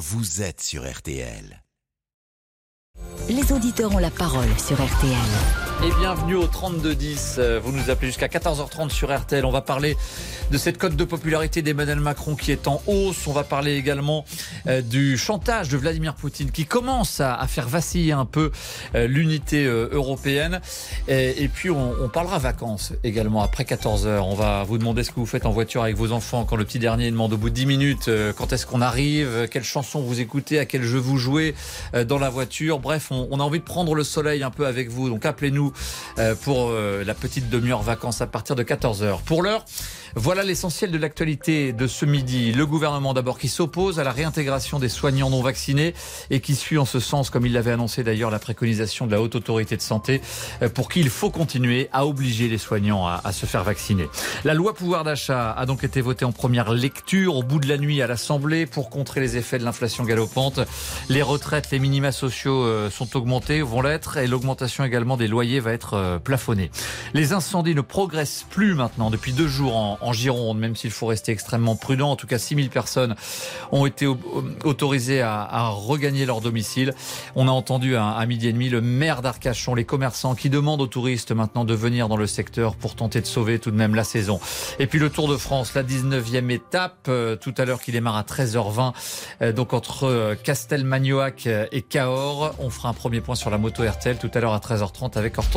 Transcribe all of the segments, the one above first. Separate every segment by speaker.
Speaker 1: vous êtes sur RTL.
Speaker 2: Les auditeurs ont la parole sur RTL.
Speaker 3: Et bienvenue au 3210. Euh, vous nous appelez jusqu'à 14h30 sur RTL. On va parler de cette cote de popularité d'Emmanuel Macron qui est en hausse. On va parler également euh, du chantage de Vladimir Poutine qui commence à, faire vaciller un peu euh, l'unité européenne. Et, puis on, parlera vacances également après 14h. On va vous demander ce que vous faites en voiture avec vos enfants quand le petit dernier demande au bout de 10 minutes quand est-ce qu'on arrive, quelle chanson vous écoutez, à quel jeu vous jouez dans la voiture. Bref, on, on a envie de prendre le soleil un peu avec vous. Donc appelez-nous euh, pour euh, la petite demi-heure vacances à partir de 14h. Pour l'heure, voilà l'essentiel de l'actualité de ce midi. Le gouvernement d'abord qui s'oppose à la réintégration des soignants non vaccinés et qui suit en ce sens, comme il l'avait annoncé d'ailleurs, la préconisation de la Haute Autorité de Santé, euh, pour qui il faut continuer à obliger les soignants à, à se faire vacciner. La loi pouvoir d'achat a donc été votée en première lecture au bout de la nuit à l'Assemblée pour contrer les effets de l'inflation galopante. Les retraites, les minima sociaux sont augmentés, vont l'être, et l'augmentation également des loyers va être euh, plafonnée. Les incendies ne progressent plus maintenant depuis deux jours en, en Gironde, même s'il faut rester extrêmement prudent. En tout cas, 6000 personnes ont été autorisées à, regagner leur domicile. On a entendu à, midi et demi le maire d'Arcachon, les commerçants qui demandent aux touristes maintenant de venir dans le secteur pour tenter de sauver tout de même la saison. Et puis le Tour de France, la 19e étape, euh, tout à l'heure qui démarre à 13h20, euh, donc entre Castelmagnoac et Cahors. On fera un premier point sur la moto RTL tout à l'heure à 13h30 avec Hortense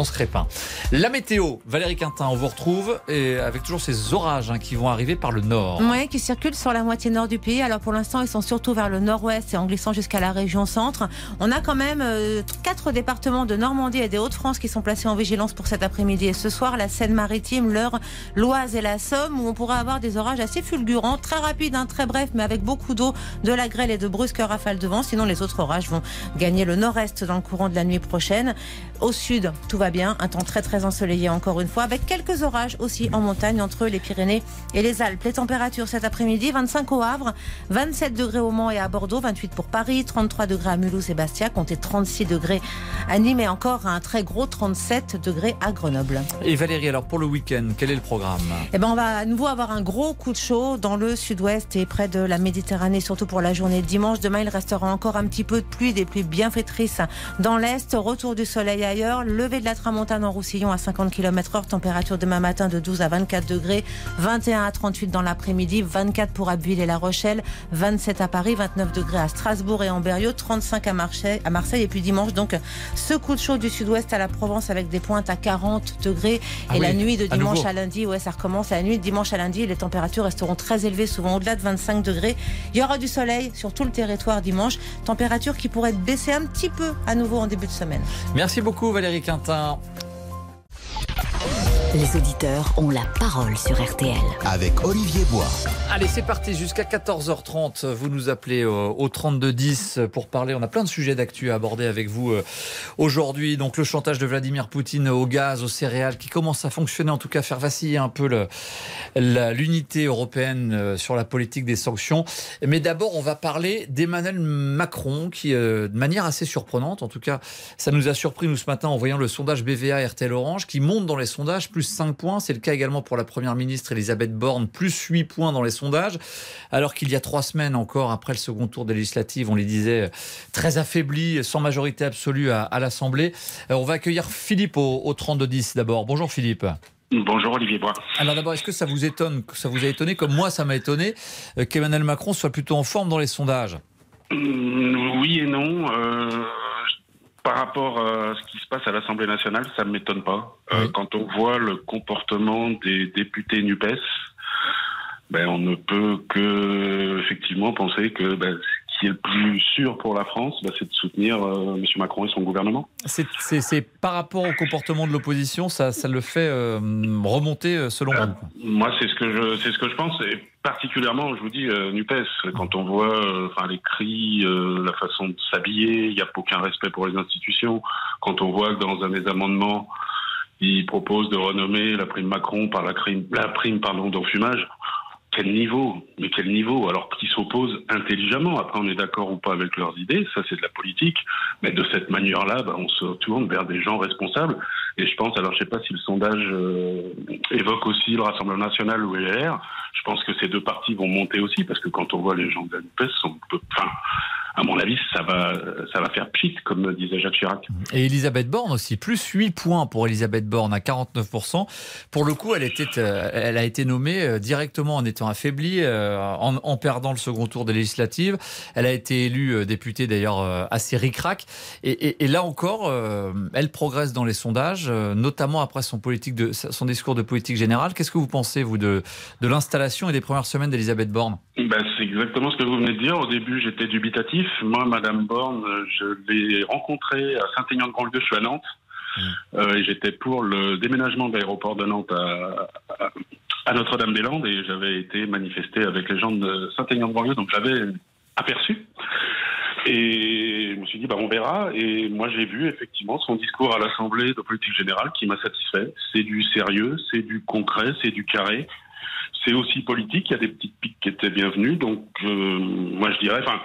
Speaker 3: La météo, Valérie Quintin, on vous retrouve et avec toujours ces orages Hein, qui vont arriver par le nord.
Speaker 4: Oui, qui circulent sur la moitié nord du pays. Alors pour l'instant, ils sont surtout vers le nord-ouest et en glissant jusqu'à la région centre. On a quand même euh, quatre départements de Normandie et des Hauts-de-France qui sont placés en vigilance pour cet après-midi et ce soir. La Seine-Maritime, l'Eure, l'Oise et la Somme où on pourra avoir des orages assez fulgurants, très rapides, hein, très brefs, mais avec beaucoup d'eau, de la grêle et de brusques rafales de vent. Sinon, les autres orages vont gagner le nord-est dans le courant de la nuit prochaine. Au sud, tout va bien. Un temps très très ensoleillé encore une fois, avec quelques orages aussi en montagne entre les Pyrénées et les Alpes. Les températures cet après-midi, 25 au Havre, 27 degrés au Mans et à Bordeaux, 28 pour Paris, 33 degrés à Mulhouse et Bastia, comptez 36 degrés à Nîmes et encore un très gros 37 degrés à Grenoble.
Speaker 3: Et Valérie, alors pour le week-end, quel est le programme?
Speaker 4: Eh ben, on va à nouveau avoir un gros coup de chaud dans le sud-ouest et près de la Méditerranée, surtout pour la journée de dimanche. Demain, il restera encore un petit peu de pluie, des pluies bienfaitrices dans l'est. Retour du soleil ailleurs. Levé de la tramontane en Roussillon à 50 km heure. Température demain matin de 12 à 24 degrés. 21 à 38 dans l'après-midi, 24 pour Abbeville et La Rochelle, 27 à Paris, 29 degrés à Strasbourg et en 35 à Marseille, à Marseille et puis dimanche donc ce coup de chaud du sud-ouest à la Provence avec des pointes à 40 degrés
Speaker 3: ah
Speaker 4: et la nuit de dimanche à, lundi, ouais ça recommence, la nuit de dimanche à lundi les températures resteront très élevées, souvent au-delà de 25 degrés. Il y aura du soleil sur tout le territoire dimanche, température qui pourrait baisser un petit peu à nouveau en début de semaine.
Speaker 3: Merci beaucoup Valérie Quintin.
Speaker 2: Les auditeurs ont la parole sur RTL.
Speaker 1: Avec Olivier Bois.
Speaker 3: Allez, c'est parti jusqu'à 14h30. Vous nous appelez au 3210 pour parler. On a plein de sujets d'actu à aborder avec vous euh, aujourd'hui. Donc le chantage de Vladimir Poutine au gaz, aux céréales, qui commence à fonctionner, en tout cas faire vaciller un peu l'unité européenne euh, sur la politique des sanctions. Mais d'abord, on va parler d'Emmanuel Macron, qui, euh, de manière assez surprenante, en tout cas, ça nous a surpris nous ce matin en voyant le sondage BVA RTL Orange, qui monte dans les sondages plus 5 points. C'est le cas également pour la Première ministre Elisabeth Borne, plus 8 points dans les sondages. Alors qu'il y a trois semaines encore, après le second tour des législatives, on les disait très affaibli, sans majorité absolue à, l'Assemblée. Euh, on va accueillir Philippe au, au 32-10 d'abord. Bonjour Philippe.
Speaker 5: Bonjour Olivier Bois.
Speaker 3: Alors d'abord, est-ce que ça vous étonne, ça vous a étonné, comme moi ça m'a étonné, euh, qu'Emmanuel Macron soit plutôt en forme dans les sondages?
Speaker 5: Mmh, Oui et non. Euh, par rapport à ce qui se passe à l'Assemblée nationale, ça ne m'étonne pas. Euh, quand on voit le comportement des députés NUPES, ben, on ne peut que effectivement penser que ben, qui est le plus sûr pour la France, ben, c'est de soutenir euh, M. Macron et son gouvernement.
Speaker 3: C'est par rapport au comportement de l'opposition, ça, ça, le fait euh, remonter selon vous
Speaker 5: Moi, c'est ce que je, c'est ce que je pense. Et particulièrement, je vous dis, euh, Nupes, quand on voit euh, enfin, les cris, euh, la façon de s'habiller, il n'y a aucun respect pour les institutions. Quand on voit que dans un des amendements, il propose de renommer la prime Macron par la, prime, la prime pardon, d'enfumage, quel niveau Mais quel niveau Alors qu'ils s'opposent intelligemment. Après, on est d'accord ou pas avec leurs idées, ça c'est de la politique. Mais de cette manière-là, bah, on se tourne vers des gens responsables. Et je pense, alors je sais pas si le sondage euh, évoque aussi le Rassemblement national ou LR. Je pense que ces deux partis vont monter aussi parce que quand on voit les gens de la NUPES, enfin, à mon avis, ça va, ça va faire pchit, comme disait Jacques Chirac.
Speaker 3: Et Elisabeth Borne aussi, plus 8 points pour Elisabeth Borne à 49%. Pour le coup, elle, était, euh, elle a été nommée euh, directement en étant affaiblie, euh, en, en perdant le second tour des législatives. Elle a été élue députée d'ailleurs assez ric-rac. Et, et, et, là encore, elle progresse dans les sondages, notamment après son, politique de, son discours de politique générale. Qu'est-ce que vous pensez, vous, de, de l'installation et des premières semaines d'Elisabeth Borne?
Speaker 5: Ben, C'est exactement ce que vous venez de dire. Au début, j'étais dubitatif. Moi, Madame Borne, je l'ai rencontrée à Saint-Aignan-de-Grandlieu, je suis à Nantes. Mmh. Euh, et j'étais pour le déménagement de l'aéroport de Nantes à, à, à Notre-Dame-des-Landes et j'avais été manifesté avec les gens de Saint-Aignan-de-Grandlieu, donc j'avais aperçu. Et je me suis dit, bah, on verra. Et moi, j'ai vu effectivement son discours à l'Assemblée de politique générale qui m'a satisfait. C'est du sérieux, c'est du concret, c'est du carré. C'est aussi politique. Il y a des petites piques qui étaient bienvenues. Donc, euh, moi, je dirais, enfin,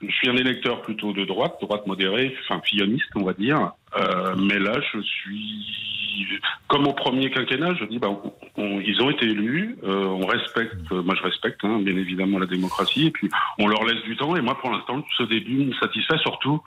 Speaker 5: je suis un électeur plutôt de droite, droite modérée, enfin, filloniste, on va dire. Euh, mais là, je suis comme au premier quinquennat, je dis, bah, on, ils ont été élus, euh, on respecte, moi je respecte hein, bien évidemment la démocratie, et puis on leur laisse du temps. Et moi, pour l'instant, ce début me satisfait surtout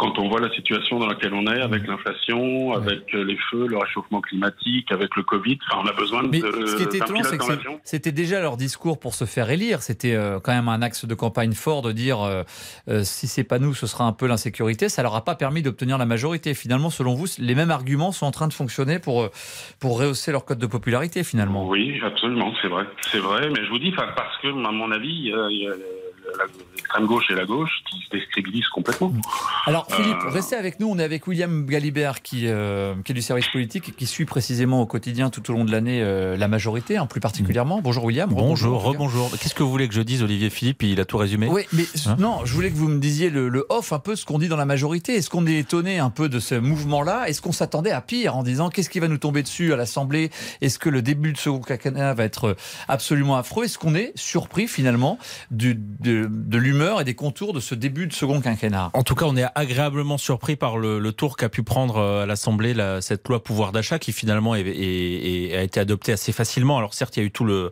Speaker 5: quand on voit la situation dans laquelle on est, avec l'inflation, avec les feux, le réchauffement climatique, avec le Covid, enfin, on a besoin
Speaker 3: Mais
Speaker 5: de.
Speaker 3: Ce qui était étonnant, c'est que c'était déjà leur discours pour se faire élire. C'était euh, quand même un axe de campagne fort de dire euh, euh, si c'est pas nous, ce sera un peu l'insécurité. Ça leur a pas permis d'obtenir la majorité. Finalement, selon vous, les mêmes arguments sont en train de fonctionner pour pour rehausser leur code de popularité. Finalement.
Speaker 5: Oui, absolument, c'est vrai, c'est vrai. Mais je vous dis, parce que à mon avis, il y a, il y a l'extrême gauche et la gauche qui se déstabilisent complètement.
Speaker 3: Alors Philippe, euh... restez avec nous. On est avec William Galibert qui, euh, qui est du service politique et qui suit précisément au quotidien tout au long de l'année euh, la majorité, hein, plus particulièrement. Bonjour William.
Speaker 6: Bonjour, rebonjour. Qu'est-ce que vous voulez que je dise, Olivier Philippe? Il a tout résumé.
Speaker 3: Oui, mais hein? non, je voulais que vous me disiez le, le off, un peu ce qu'on dit dans la majorité. Est-ce qu'on est étonné un peu de ce mouvement-là? Est-ce qu'on s'attendait à pire en disant qu'est-ce qui va nous tomber dessus à l'Assemblée? Est-ce que le début de second quinquennat va être absolument affreux? Est-ce qu'on est surpris finalement du, de, de et des contours de ce début de second quinquennat.
Speaker 6: En tout cas, on est agréablement surpris par le, tour qu'a pu prendre à l'Assemblée cette loi pouvoir d'achat qui finalement a été adoptée assez facilement. Alors certes, il y a eu tout le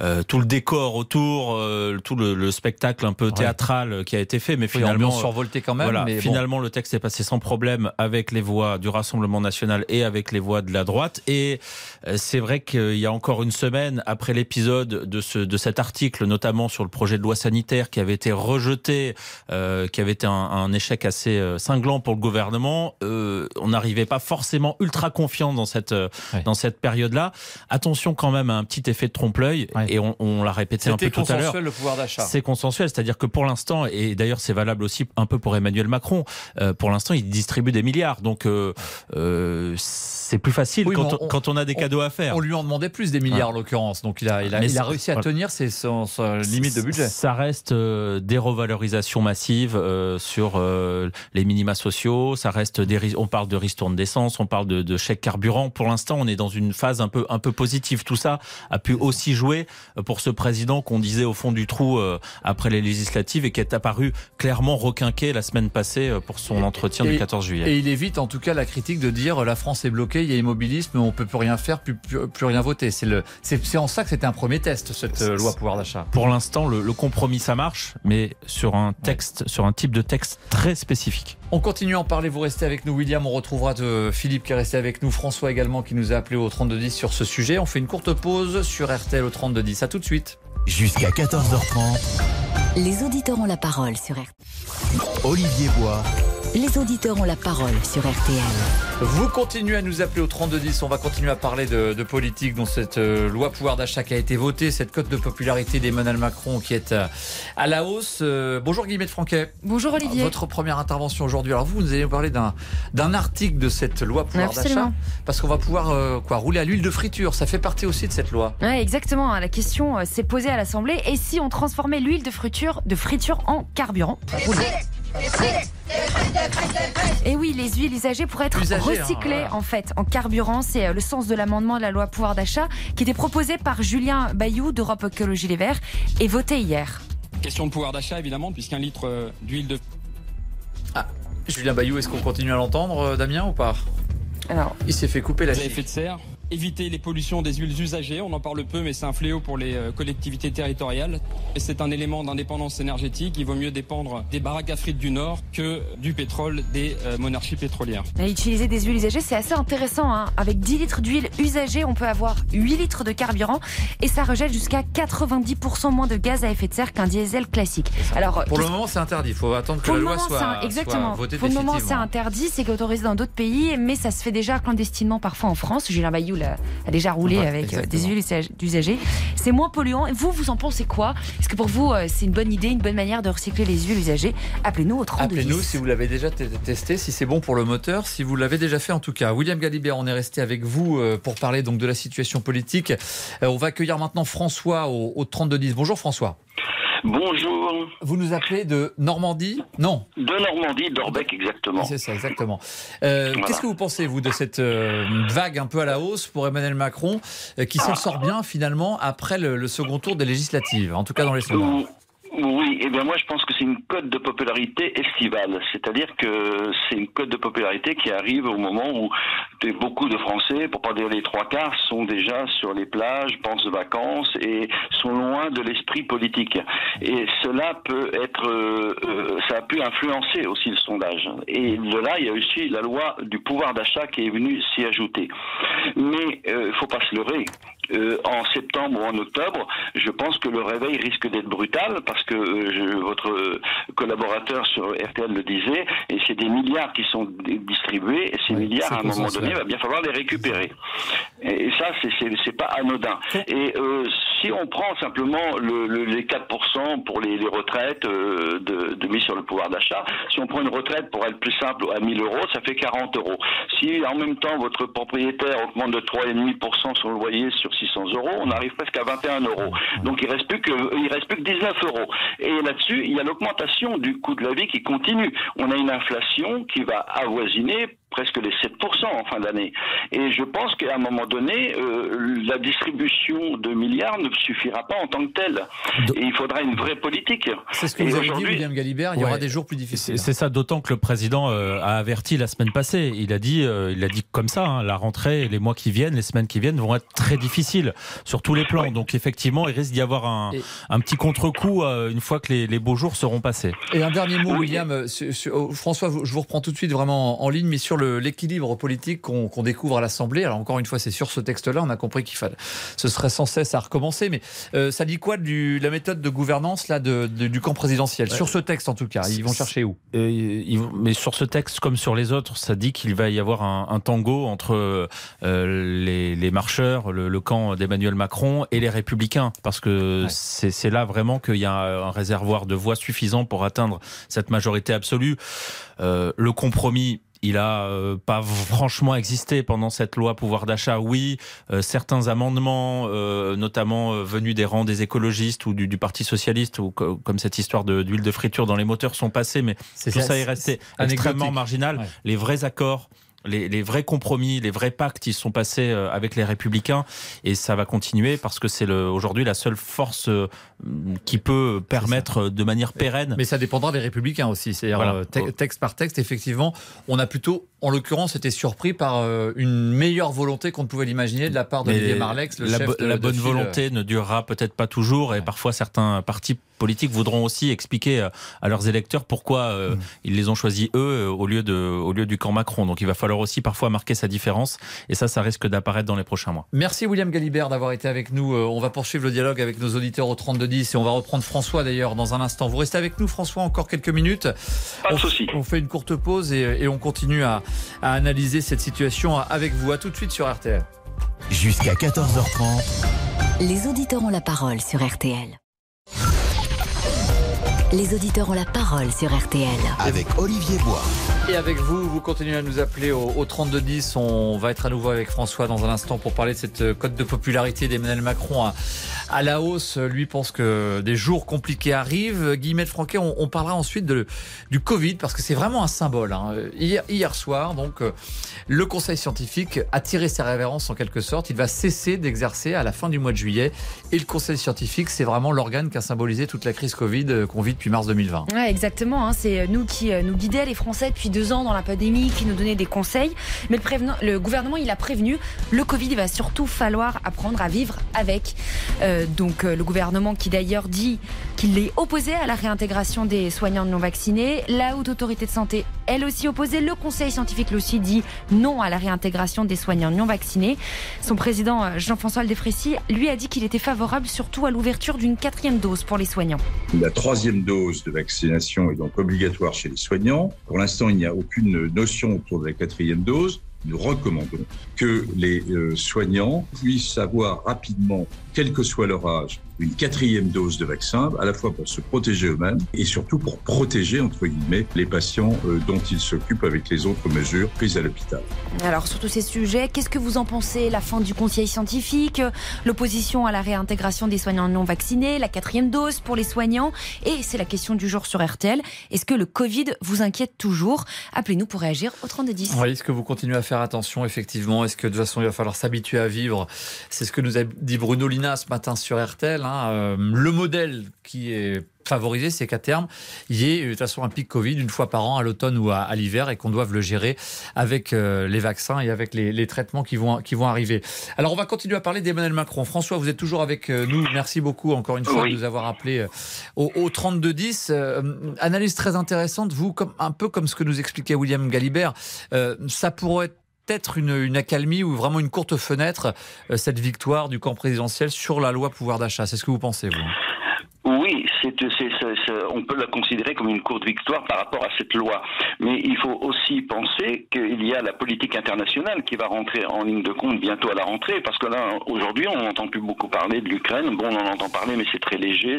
Speaker 6: euh, tout le décor autour, euh, tout le, le, spectacle un peu théâtral qui a été fait, mais
Speaker 3: oui,
Speaker 6: finalement
Speaker 3: survolté quand même.
Speaker 6: Voilà,
Speaker 3: mais
Speaker 6: finalement
Speaker 3: bon.
Speaker 6: le texte est passé sans problème avec les voix du Rassemblement national et avec les voix de la droite. Et euh, c'est vrai qu'il y a encore une semaine après l'épisode de, ce, de cet article, notamment sur le projet de loi sanitaire qui avait été rejeté, euh, qui avait été un, un, échec assez euh, cinglant pour le gouvernement, on n'arrivait pas forcément ultra confiant dans cette ouais. dans cette période-là. Attention quand même à un petit effet de trompe-l'œil. Ouais. Et on, on l'a répété un peu tout à l'heure.
Speaker 3: le pouvoir d'achat.
Speaker 6: C'est consensuel, c'est-à-dire que pour l'instant, et d'ailleurs c'est valable aussi un peu pour Emmanuel Macron, euh, pour l'instant il distribue des milliards. Donc euh, euh, c'est plus facile oui, quand, on, quand, on, a des
Speaker 3: on,
Speaker 6: cadeaux à faire.
Speaker 3: On lui en demandait plus des milliards ouais. en l'occurrence. Donc il a, il a, il a réussi à tenir ses, son, son limite de budget.
Speaker 6: Ça reste euh, des revalorisations massives euh, sur les minima sociaux. Ça reste des, on parle de ristourne d'essence, on parle de, de chèques carburant. Pour l'instant, on est dans une phase un peu, un peu positive. Tout ça a pu aussi jouer pour ce président qu'on disait au fond du trou euh, après les législatives et qui est apparu clairement requinqué la semaine passée euh, pour son entretien
Speaker 3: et,
Speaker 6: du 14 juillet.
Speaker 3: Et il évite en tout cas la critique de dire la France est bloquée, il y a immobilisme, on peut plus rien faire, plus, plus, plus rien voter. C'est le, c'est en ça que c'était un premier test cette euh, loi pouvoir d'achat.
Speaker 6: Pour l'instant, le, le, compromis ça marche, mais sur un texte, ouais. sur un type de texte très spécifique.
Speaker 3: On continue à en parler, vous restez avec nous William, on retrouvera de Philippe qui est resté avec nous, François également qui nous a appelé au 3210 sur ce sujet. On fait une courte pause sur RTL au 3210. À tout de suite.
Speaker 1: Jusqu'à 14h30.
Speaker 2: Les auditeurs ont la parole sur RTL.
Speaker 1: Olivier Bois.
Speaker 2: Les auditeurs ont la parole sur RTL.
Speaker 3: Vous continuez à nous appeler au 3210. On va continuer à parler de, de politique, dont cette euh, loi pouvoir d'achat qui a été votée, cette cote de popularité d'Emmanuel Macron qui est à, à la hausse. Euh, bonjour Guillemette Franquet.
Speaker 7: Bonjour Olivier.
Speaker 3: Votre première intervention aujourd'hui. Alors vous, vous nous allez nous parler d'un article de cette loi pouvoir d'achat. Parce qu'on va pouvoir euh, quoi rouler à l'huile de friture. Ça fait partie aussi de cette loi.
Speaker 7: Ouais, exactement. La question euh, s'est posée à l'Assemblée. Et si on transformait l'huile de friture, de friture en carburant? Et oui, les huiles usagées pourraient être
Speaker 3: Usagé,
Speaker 7: recyclées
Speaker 3: hein,
Speaker 7: en fait en carburant. C'est euh, le sens de l'amendement de la loi pouvoir d'achat qui était proposé par Julien Bayou d'Europe Écologie Les Verts et voté hier.
Speaker 8: Question de pouvoir d'achat évidemment, puisqu'un litre euh, d'huile de.
Speaker 3: Ah, Julien Bayou, est-ce qu'on continue à l'entendre, Damien, ou pas?
Speaker 7: Alors,
Speaker 3: il s'est fait couper la
Speaker 8: de serre? Éviter les pollutions des huiles usagées. On en parle peu, mais c'est un fléau pour les euh, collectivités territoriales. Et c'est un élément d'indépendance énergétique. Il vaut mieux dépendre des baraques afriques du Nord que du pétrole des euh, monarchies pétrolières.
Speaker 7: utiliser des huiles usagées, c'est assez intéressant. Hein. Avec 10 litres d'huile usagée, on peut avoir 8 litres de carburant et ça rejette jusqu'à 90% moins de gaz à effet de serre qu'un diesel classique.
Speaker 3: Alors, pour le moment, c'est interdit. Il faut attendre que la loi soit,
Speaker 7: exactement.
Speaker 3: votée
Speaker 7: Pour le moment, c'est interdit. C'est autorisé dans d'autres pays, mais ça se fait déjà clandestinement parfois en France. Julien Bayou a, déjà roulé avec euh, des huiles usagées. C'est moins polluant. Et vous, vous en pensez quoi? Est-ce que pour vous, euh, c'est une bonne idée, une bonne manière de recycler les huiles usagées? Appelez-nous au 32
Speaker 3: Appelez-nous si vous l'avez déjà testé, si c'est bon pour le moteur, si vous l'avez déjà fait en tout cas. William Galibert, on est resté avec vous euh, pour parler donc de la situation politique. On va accueillir maintenant François au, au 3210. Bonjour François.
Speaker 9: Bonjour.
Speaker 3: Vous nous appelez de Normandie Non.
Speaker 9: De Normandie, d'Orbec exactement.
Speaker 3: C'est ça, exactement. Euh, qu'est-ce que vous pensez, vous, de cette euh, vague un peu à la hausse pour Emmanuel Macron, euh, qui s'en sort bien finalement après le, second tour des législatives, en tout cas dans les sondages
Speaker 9: oui, et eh bien moi je pense que c'est une cote de popularité estivale, c'est-à-dire que c'est une cote de popularité qui arrive au moment où beaucoup de Français, pour pas dire les trois quarts, sont déjà sur les plages, pensent de vacances et sont loin de l'esprit politique. Et cela peut être, euh, euh, ça a pu influencer aussi le sondage. Et de là, il y a aussi la loi du pouvoir d'achat qui est venue s'y ajouter. Mais il euh, faut pas se leurrer. Euh, en septembre ou en octobre, je pense que le réveil risque d'être brutal parce que euh, votre collaborateur sur RTL le disait, et c'est des milliards qui sont distribués, et ces milliards, à un moment donné, il va bien falloir les récupérer. Et, ça, c'est pas anodin. Et euh, si on prend simplement le, les 4% pour les, les retraites de, de, mise sur le pouvoir d'achat, si on prend une retraite pour être plus simple à 1000 euros, ça fait 40 euros. Si en même temps votre propriétaire augmente de 3,5% son loyer sur 600 euros, on arrive presque à 21 euros. Donc il reste plus que il reste plus que 19 euros. Et là-dessus, il y a l'augmentation du coût de la vie qui continue. On a une inflation qui va avoisiner presque les 7% en fin d'année. Et je pense qu'à un moment donné, euh, la distribution de milliards ne suffira pas en tant que telle. Et il faudra une vraie politique.
Speaker 3: C'est ce que vous avez dit, William Galibert, il y aura des jours plus difficiles.
Speaker 6: C'est ça, d'autant que le président euh, a averti la semaine passée. Il a dit, euh, il a dit comme ça, hein, la rentrée, les mois qui viennent, les semaines qui viennent vont être très difficiles sur tous les plans. Donc effectivement, il risque d'y avoir un, un petit contre-coup une fois que les, les, beaux jours seront passés.
Speaker 3: Et un dernier mot, William. Oh, François, je vous reprends tout de suite vraiment en ligne, mais sur l'équilibre politique qu'on découvre à l'Assemblée. Alors encore une fois, c'est sur ce texte-là, on a compris qu'il fallait, ce serait sans cesse à recommencer. Mais euh, ça dit quoi de la méthode de gouvernance là de, du camp présidentiel? Sur ce texte, en tout cas, ils vont chercher où?
Speaker 6: euh, Mais sur ce texte, comme sur les autres, ça dit qu'il va y avoir un, tango entre euh, les, marcheurs, le, camp d'Emmanuel Macron et les Républicains, parce que c'est là vraiment qu'il y a un réservoir de voix suffisant pour atteindre cette majorité absolue. le compromis il a euh, pas franchement existé pendant cette loi pouvoir d'achat. Oui, euh, certains amendements, euh, notamment venus des rangs des écologistes ou du, Parti socialiste, ou comme cette histoire d'huile de, friture dans les moteurs, sont passés, mais tout ça, est resté extrêmement marginal. Les vrais accords les, vrais compromis, les vrais pactes, ils sont passés euh, avec les Républicains et ça va continuer parce que c'est aujourd'hui la seule force euh, qui peut permettre de manière pérenne.
Speaker 3: Mais ça dépendra des Républicains aussi. C'est-à-dire euh, texte par texte, effectivement, on a plutôt, en l'occurrence, été surpris par une meilleure volonté qu'on ne pouvait l'imaginer de la part d'Olivier Marlex, le
Speaker 6: la,
Speaker 3: chef
Speaker 6: La bonne volonté ne durera peut-être pas toujours et parfois certains partis politiques voudront aussi expliquer à leurs électeurs pourquoi mm. ils les ont choisis eux au lieu, de, au lieu du camp Macron. Donc il va falloir aussi parfois marquer sa différence. Et ça, ça risque d'apparaître dans les prochains mois.
Speaker 3: Merci William Galibert d'avoir été avec nous. Euh, on va poursuivre le dialogue avec nos auditeurs au 3210 et on va reprendre François d'ailleurs dans un instant. Vous restez avec nous François encore quelques minutes.
Speaker 9: Pas de souci.
Speaker 3: On fait une courte pause et, on continue à, à analyser cette situation avec vous. À tout de suite sur RTL.
Speaker 1: Jusqu'à 14h30.
Speaker 2: Les auditeurs ont la parole sur RTL. Les auditeurs ont la parole sur RTL.
Speaker 1: Avec Olivier Bois.
Speaker 3: Et avec vous, vous continuez à nous appeler au, au 3210. On va être à nouveau avec François dans un instant pour parler de cette cote de popularité d'Emmanuel Macron à, la hausse. Lui pense que des jours compliqués arrivent. Guillemette Franquet, on, on parlera ensuite du Covid parce que c'est vraiment un symbole. Hein. Hier, soir, donc, euh, le Conseil scientifique a tiré ses révérences en quelque sorte. Il va cesser d'exercer à la fin du mois de juillet. Et le Conseil scientifique, c'est vraiment l'organe qui a symbolisé toute la crise Covid euh, qu'on vit depuis mars 2020.
Speaker 7: Ouais, exactement. Hein. c'est nous qui nous guidait les Français depuis deux ans dans la pandémie, qui nous donnait des conseils. Mais le, le gouvernement, il a prévenu, le Covid, il va surtout falloir apprendre à vivre avec. donc le gouvernement qui d'ailleurs dit qu'il est opposé à la réintégration des soignants non vaccinés. La haute autorité de santé, elle aussi opposée. Le conseil scientifique, lui aussi, dit non à la réintégration des soignants non vaccinés. Son président, Jean-François Aldefrécy, lui a dit qu'il était favorable surtout à l'ouverture d'une quatrième dose pour les soignants.
Speaker 10: La troisième dose de vaccination est donc obligatoire chez les soignants. Pour l'instant, il n'y a aucune notion autour de la quatrième dose nous recommandons que les euh, soignants puissent avoir rapidement, quel que soit leur âge, une quatrième dose de vaccin, à la fois pour se protéger eux-mêmes et surtout pour protéger, entre guillemets, les patients euh, dont ils s'occupent avec les autres mesures prises à l'hôpital.
Speaker 7: Alors, sur tous ces sujets, qu'est-ce que vous en pensez? La fin du conseil scientifique, l'opposition à la réintégration des soignants non vaccinés, la quatrième dose pour les soignants Et c'est la question du jour sur RTL. Est-ce que le Covid vous inquiète toujours? Appelez-nous pour réagir au 3210.
Speaker 3: Oui, est-ce que vous continuez à faire attention, effectivement? Est-ce que de toute façon, il va falloir s'habituer à vivre? C'est ce que nous a dit Bruno Ce matin sur RTL. Hein, euh, le modèle qui est favorisé, c'est qu'à terme, il y ait de toute façon un pic Covid une fois par an à l'automne ou à, l'hiver et qu'on doive le gérer avec euh, les vaccins et avec les, traitements qui vont, qui vont arriver. Alors on va continuer à parler d'Emmanuel Macron. François, vous êtes toujours avec euh, nous. Merci beaucoup encore une fois de nous avoir appelé au, au 3210. analyse très intéressante, vous, comme, un peu comme ce que nous expliquait William Galibert. ça pourrait être être une, accalmie ou vraiment une courte fenêtre, euh, cette victoire du camp présidentiel sur la loi pouvoir d'achat. C'est ce que vous pensez, vous?
Speaker 9: On peut la considérer comme une courte victoire par rapport à cette loi. Mais il faut aussi penser qu'il y a la politique internationale qui va rentrer en ligne de compte bientôt à la rentrée, parce que là, aujourd'hui, on n'entend plus beaucoup parler de l'Ukraine. Bon, on en entend parler, mais c'est très léger,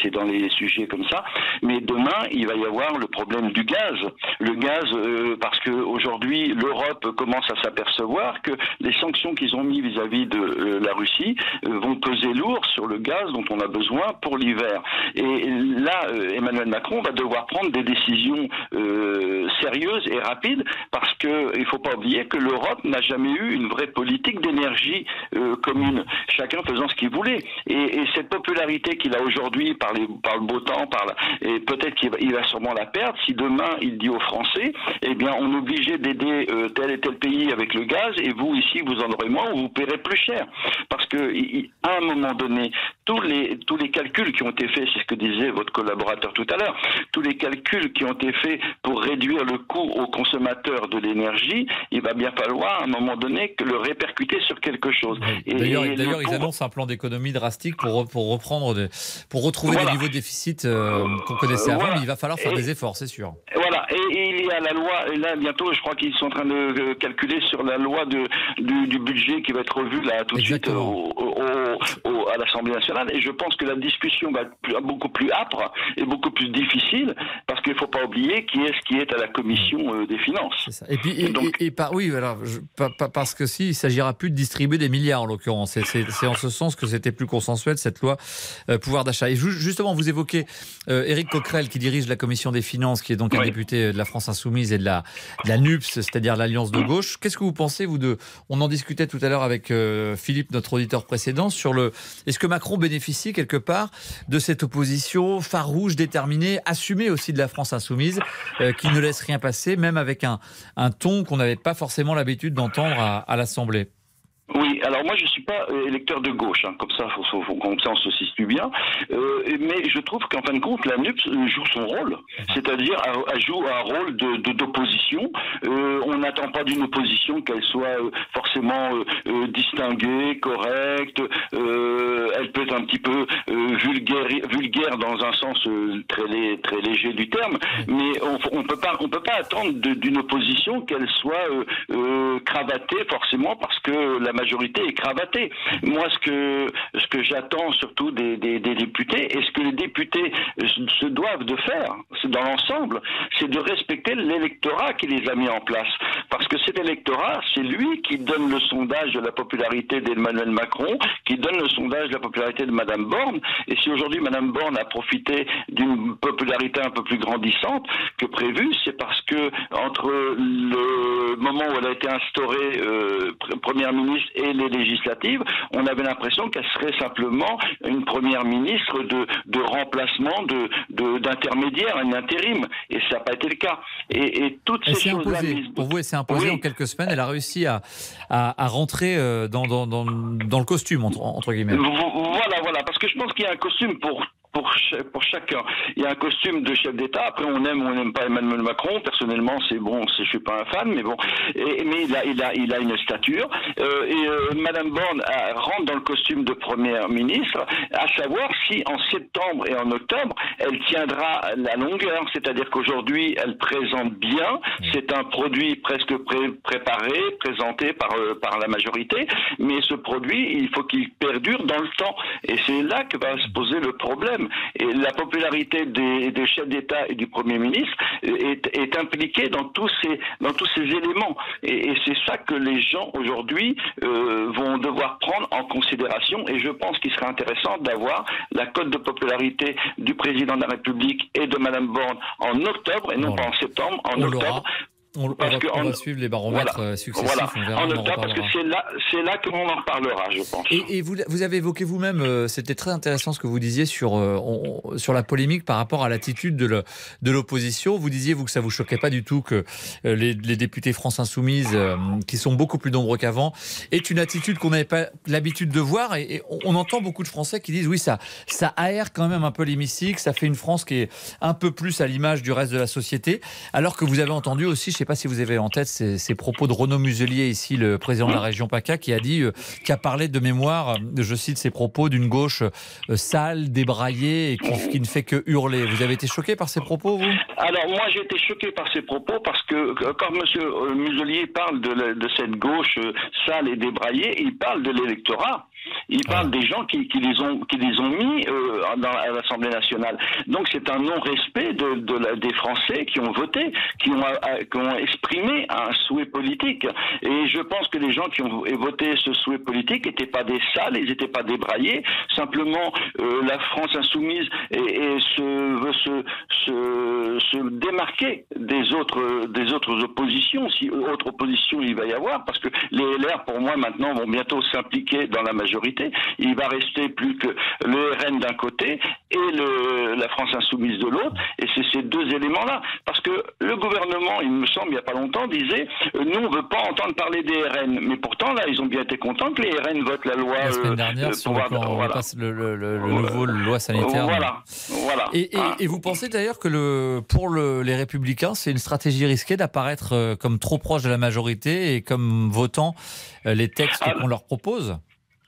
Speaker 9: c'est dans les sujets comme ça. Mais demain, il va y avoir le problème du gaz. Le gaz, euh, parce que aujourd'hui, l'Europe commence à s'apercevoir que les sanctions qu'ils ont mis vis-à-vis de euh, la Russie euh, vont peser lourd sur le gaz dont on a besoin pour l'hiver. Et là, euh, Emmanuel Macron va devoir prendre des décisions euh, sérieuses et rapides parce que il faut pas oublier que l'Europe n'a jamais eu une vraie politique d'énergie euh, commune, chacun faisant ce qu'il voulait. Et, cette popularité qu'il a aujourd'hui par, par le beau temps, par et peut-être qu'il va, sûrement la perdre si demain il dit aux Français, eh bien, on est obligé d'aider tel et tel pays avec le gaz et vous ici vous en aurez moins ou vous paierez plus cher. Parce que à un moment donné, tous les tous les calculs qui ont été faits, c'est ce que disait votre collaborateur tout à l'heure, tous les calculs qui ont été faits pour réduire le coût aux consommateurs de l'énergie, il va bien falloir à un moment donné que le répercuter sur quelque chose.
Speaker 3: D'ailleurs, ils annoncent un plan d'économie drastique pour, pour reprendre, pour retrouver des niveaux de déficit euh, qu'on connaissait avant, mais il va falloir faire des efforts, c'est sûr.
Speaker 9: Voilà, et, il y a la loi, et là bientôt, je crois qu'ils sont en train de calculer sur la loi de, du, budget qui va être revue là tout de suite au, à l'Assemblée nationale, et je pense que la discussion va être beaucoup plus âpre et beaucoup plus difficile parce qu'il ne faut pas oublier qui est ce qui est à la commission euh, des finances.
Speaker 3: Et puis, et, par, oui, alors, parce que si, il s'agira plus de distribuer des milliards en l'occurrence. C'est en ce sens que c'était plus consensuel cette loi euh, pouvoir d'achat. Et justement, vous évoquez euh, Éric Coquerel qui dirige la commission des finances, qui est donc un député de la France insoumise et de la, la NUPS, c'est-à-dire l'alliance de gauche. Qu'est-ce que vous pensez vous de On en discutait tout à l'heure avec Philippe, notre auditeur précédent, sur le. Est-ce que Macron bénéficie quelque part de cette opposition farouche, déterminée, assumée aussi de la France insoumise, euh, qui ne laisse rien passer, même avec un, ton qu'on n'avait pas forcément l'habitude d'entendre à l'Assemblée.
Speaker 9: Oui, alors moi je suis pas euh, électeur de gauche, hein, comme ça, faut, faut, comme ça on se situe bien. Euh, mais je trouve qu'en fin de compte, la NUPS joue son rôle, c'est-à-dire elle joue un rôle de d'opposition. Euh, on n'attend pas d'une opposition qu'elle soit euh, forcément euh, distinguée, correcte. elle peut être un petit peu vulgaire, vulgaire dans un sens très très léger du terme, mais on, on peut pas on peut pas attendre d'une opposition qu'elle soit cravatée forcément parce que la majorité est cravatée. Moi, ce que, ce que j'attends surtout des, des, députés, et ce que les députés se doivent de faire, dans l'ensemble, c'est de respecter l'électorat qui les a mis en place. Parce que cet électorat, c'est lui qui donne le sondage de la popularité d'Emmanuel Macron, qui donne le sondage de la popularité de Madame Borne. Et si aujourd'hui Madame Borne a profité d'une popularité un peu plus grandissante que prévu, c'est parce que entre le moment où elle a été instaurée euh, première ministre et les législatives, on avait l'impression qu'elle serait simplement une première ministre de, de remplacement, de d'intermédiaire, un intérim. Et ça n'a pas été le cas. Et, et toutes ces choses
Speaker 3: Pour vous, elle s'est imposée en quelques semaines. Elle a réussi à, à, rentrer euh, dans, dans, dans, dans, le costume, entre, entre guillemets.
Speaker 9: Voilà, voilà. Parce que je pense qu'il y a un costume pour pour, pour chacun. Il y a un costume de chef d'État. Après, on aime ou on n'aime pas Emmanuel Macron. Personnellement, c'est bon. Je suis pas un fan, mais bon. Mais il a, il a, il a une stature. Euh, et euh, Madame Borne euh, rentre dans le costume de première ministre, à savoir si en septembre et en octobre, elle tiendra la longueur. C'est-à-dire qu'aujourd'hui, elle présente bien. C'est un produit presque préparé, présenté par euh, par la majorité. Mais ce produit, il faut qu'il perdure dans le temps. Et c'est là que va se poser le problème. Et la popularité des, chefs d'État et du Premier ministre est, impliquée dans tous ces, dans tous ces éléments. Et, c'est ça que les gens aujourd'hui euh, vont devoir prendre en considération. Et je pense qu'il serait intéressant d'avoir la cote de popularité du président de la République et de Madame Borne en octobre et non pas en septembre, en octobre,
Speaker 3: on, va, suivre les baromètres euh, successifs. On verra,
Speaker 9: en parce que c'est là, c'est là que l'on en parlera, je pense.
Speaker 3: Et, vous, vous, avez évoqué vous-même, euh, c'était très intéressant ce que vous disiez sur, euh, sur la polémique par rapport à l'attitude de, l'opposition. Vous disiez, vous, que ça vous choquait pas du tout que les, députés France Insoumise, qui sont beaucoup plus nombreux qu'avant, aient une attitude qu'on n'avait pas l'habitude de voir. Et, on entend beaucoup de Français qui disent, oui, ça, ça aère quand même un peu l'hémicycle, ça fait une France qui est un peu plus à l'image du reste de la société, alors que vous avez entendu aussi sais pas si vous avez en tête ces, propos de Renaud Muselier, ici le président de la région PACA, qui a dit, euh, qui a parlé de mémoire, je cite ses propos, d'une gauche euh, sale, débraillée et qui, ne fait que hurler. Vous avez été choqué par ces propos, vous?
Speaker 9: Alors moi j'ai été choqué par ces propos parce que quand M. Muselier parle de, cette gauche euh, sale et débraillée, il parle de l'électorat. Il parle des gens qui, les ont qui les ont mis euh, dans, à l'Assemblée nationale. Donc c'est un non-respect de, de la, des Français qui ont voté, qui ont, qui ont exprimé un souhait politique. Et je pense que les gens qui ont voté ce souhait politique n'étaient pas des sales, ils n'étaient pas débraillés. Simplement, euh, la France insoumise et, et se, veut se, se, se, démarquer des autres des autres oppositions, si autre opposition il va y avoir, parce que les LR pour moi maintenant vont bientôt s'impliquer dans la majorité il va rester plus que le RN d'un côté et le, la France insoumise de l'autre. Et c'est ces deux éléments-là. Parce que le gouvernement, il me semble, il n'y a pas longtemps, disait euh, nous, on ne veut pas entendre parler des RN. Mais pourtant, là, ils ont bien été contents que les RN votent la loi.
Speaker 3: La semaine euh, dernière, euh, sur le, le, nouveau loi sanitaire.
Speaker 9: Voilà. voilà.
Speaker 3: Et, ah. vous pensez d'ailleurs que le, pour les Républicains, c'est une stratégie risquée d'apparaître comme trop proche de la majorité et comme votant les textes ah. qu'on leur propose?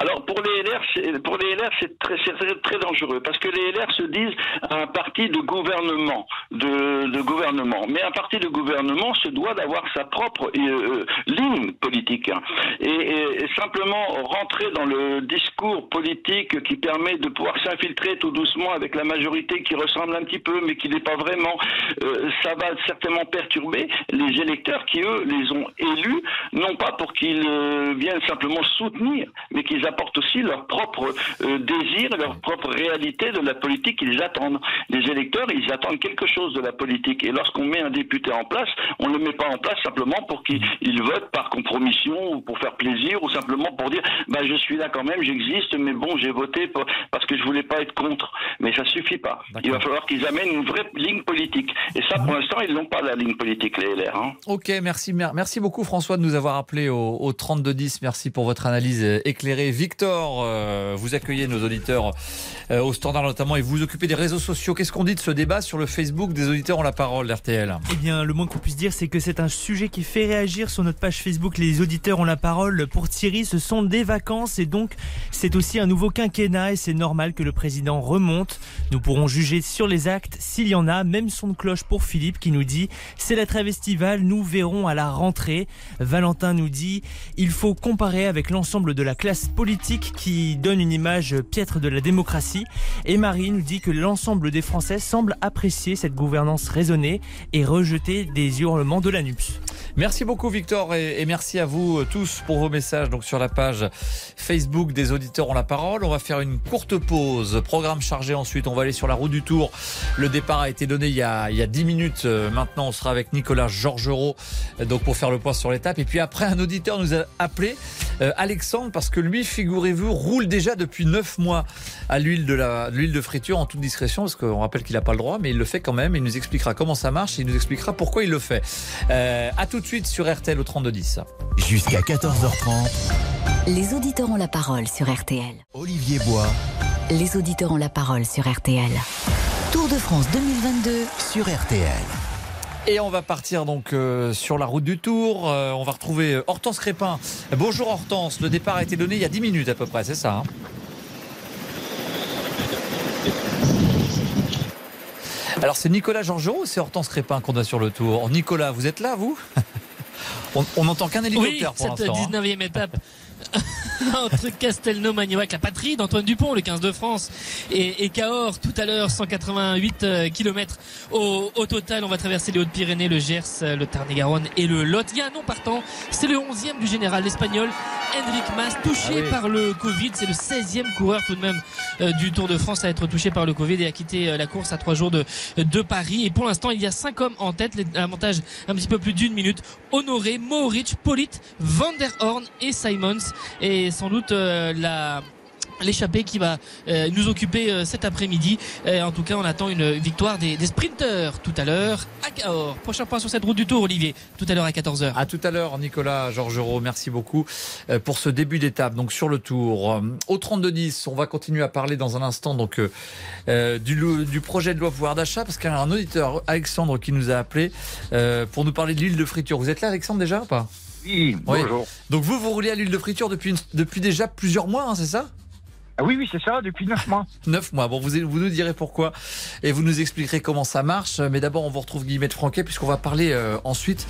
Speaker 9: alors pour les LR, pour les LR, c'est très, très, dangereux parce que les LR se disent un parti de gouvernement, de, gouvernement. Mais un parti de gouvernement se doit d'avoir sa propre euh, euh, ligne politique et, et, simplement rentrer dans le discours politique qui permet de pouvoir s'infiltrer tout doucement avec la majorité qui ressemble un petit peu mais qui n'est pas vraiment. Euh, ça va certainement perturber les électeurs qui eux les ont élus non pas pour qu'ils viennent simplement soutenir mais qu'ils apportent aussi leur propre euh, désir, leur propre réalité de la politique qu'ils attendent. Les électeurs, ils attendent quelque chose de la politique. Et lorsqu'on met un député en place, on ne le met pas en place simplement pour qu'il vote par compromission ou pour faire plaisir ou simplement pour dire bah, je suis là quand même, j'existe, mais bon, j'ai voté parce que je voulais pas être contre. Mais ça suffit pas. Il va falloir qu'ils amènent une vraie ligne politique. Et ça, pour l'instant, ils n'ont pas la ligne politique, les LR. Hein.
Speaker 3: Ok, merci, merci beaucoup François de nous avoir appelé au, au 3210. Merci pour votre analyse éclairée Victor, euh, vous accueillez nos auditeurs euh, au standard notamment et vous vous occupez des réseaux sociaux. Qu'est-ce qu'on dit de ce débat sur le Facebook des auditeurs ont la parole, RTL
Speaker 11: Eh bien, le moins qu'on puisse dire, c'est que c'est un sujet qui fait réagir sur notre page Facebook. Les auditeurs ont la parole. Pour Thierry, ce sont des vacances et donc c'est aussi un nouveau quinquennat et c'est normal que le président remonte. Nous pourrons juger sur les actes s'il y en a. Même son de cloche pour Philippe qui nous dit c'est la trêve estivale, nous verrons à la rentrée. Valentin nous dit il faut comparer avec l'ensemble de la classe politique qui donne une image piètre de la démocratie. Et Marie nous dit que l'ensemble des Français semble apprécier cette cette gouvernance raisonnée et rejeter des hurlements de l'ANUPS.
Speaker 3: Merci beaucoup Victor et, et merci à vous euh, tous pour vos messages donc sur la page Facebook des auditeurs ont la parole. On va faire une courte pause, programme chargé ensuite, on va aller sur la route du Tour. Le départ a été donné il y a, il y a 10 minutes. Euh, Maintenant, on sera avec Nicolas Georgerot euh, donc pour faire le point sur l'étape. Et puis après, un auditeur nous a appelé, euh, Alexandre, parce que lui, figurez-vous, roule déjà depuis 9 mois à l'huile de la l'huile de friture en toute discrétion, parce qu'on rappelle qu'il n'a pas le droit, mais il le fait quand même. Il nous expliquera comment ça marche, et il nous expliquera pourquoi il le fait. Euh, à tout de suite sur RTL au 3210.
Speaker 1: Jusqu'à 14h30,
Speaker 2: Les auditeurs ont la parole sur RTL.
Speaker 1: Olivier Bois
Speaker 2: Les auditeurs ont la parole sur RTL. Tour de France 2022
Speaker 1: sur RTL.
Speaker 3: Et on va partir donc euh, sur la route du Tour. Euh, on va retrouver euh, Hortense Crépin. Bonjour Hortense, le départ a été donné il y a 10 minutes à peu près, c'est ça hein? Alors c'est Nicolas Georgerot ou c'est Hortense Crépin qu'on a sur le Tour? Nicolas, vous êtes là vous? on, n'entend qu'un
Speaker 12: Oui,
Speaker 3: hélicoptère pour
Speaker 12: cette
Speaker 3: l'instant. hein.
Speaker 12: 19e étape entre Castelnau-Magnoac, la patrie d'Antoine Dupont, le 15 de France, et, et Cahors tout à l'heure, 188 km au, au total. On va traverser les Hautes-Pyrénées, le Gers, euh, le Tarn-et-Garonne et le Lot. Il y a un nom partant, c'est le 11e du général espagnol Enric Mas, touché
Speaker 3: Ah oui.
Speaker 12: par le Covid. C'est le 16e coureur tout de même euh, du Tour de France à être touché par le Covid et à quitter euh, la course à trois jours de, de Paris. Et pour l'instant, il y a cinq hommes en tête, l'avantage un petit peu plus d'une minute. Honoré, Mohoric, Polit, Van der Horn et Simons. Et sans doute euh, l'échappée qui va euh, nous occuper euh, cet après-midi. En tout cas, on attend une victoire des, des sprinteurs tout à l'heure à Cahors. Prochain point sur cette route du Tour, Olivier. Tout à l'heure à 14h.
Speaker 3: À tout à l'heure, Nicolas Georgerot. Merci beaucoup pour ce début d'étape. Donc sur le tour, au 32-10, on va continuer à parler dans un instant donc du, projet de loi pouvoir d'achat parce qu'il y a un auditeur, Alexandre, qui nous a appelé pour nous parler de l'huile de friture. Vous êtes là, Alexandre, déjà ou pas?
Speaker 13: Oui, bonjour.
Speaker 3: Donc vous, vous roulez à l'huile de friture depuis, une- depuis déjà plusieurs mois, hein, c'est ça?
Speaker 13: Ah oui, oui, c'est ça, depuis 9 mois.
Speaker 3: 9 mois. Bon, vous, vous nous direz pourquoi et vous nous expliquerez comment ça marche. Mais d'abord, on vous retrouve Guillemette Franquet puisqu'on va parler euh, ensuite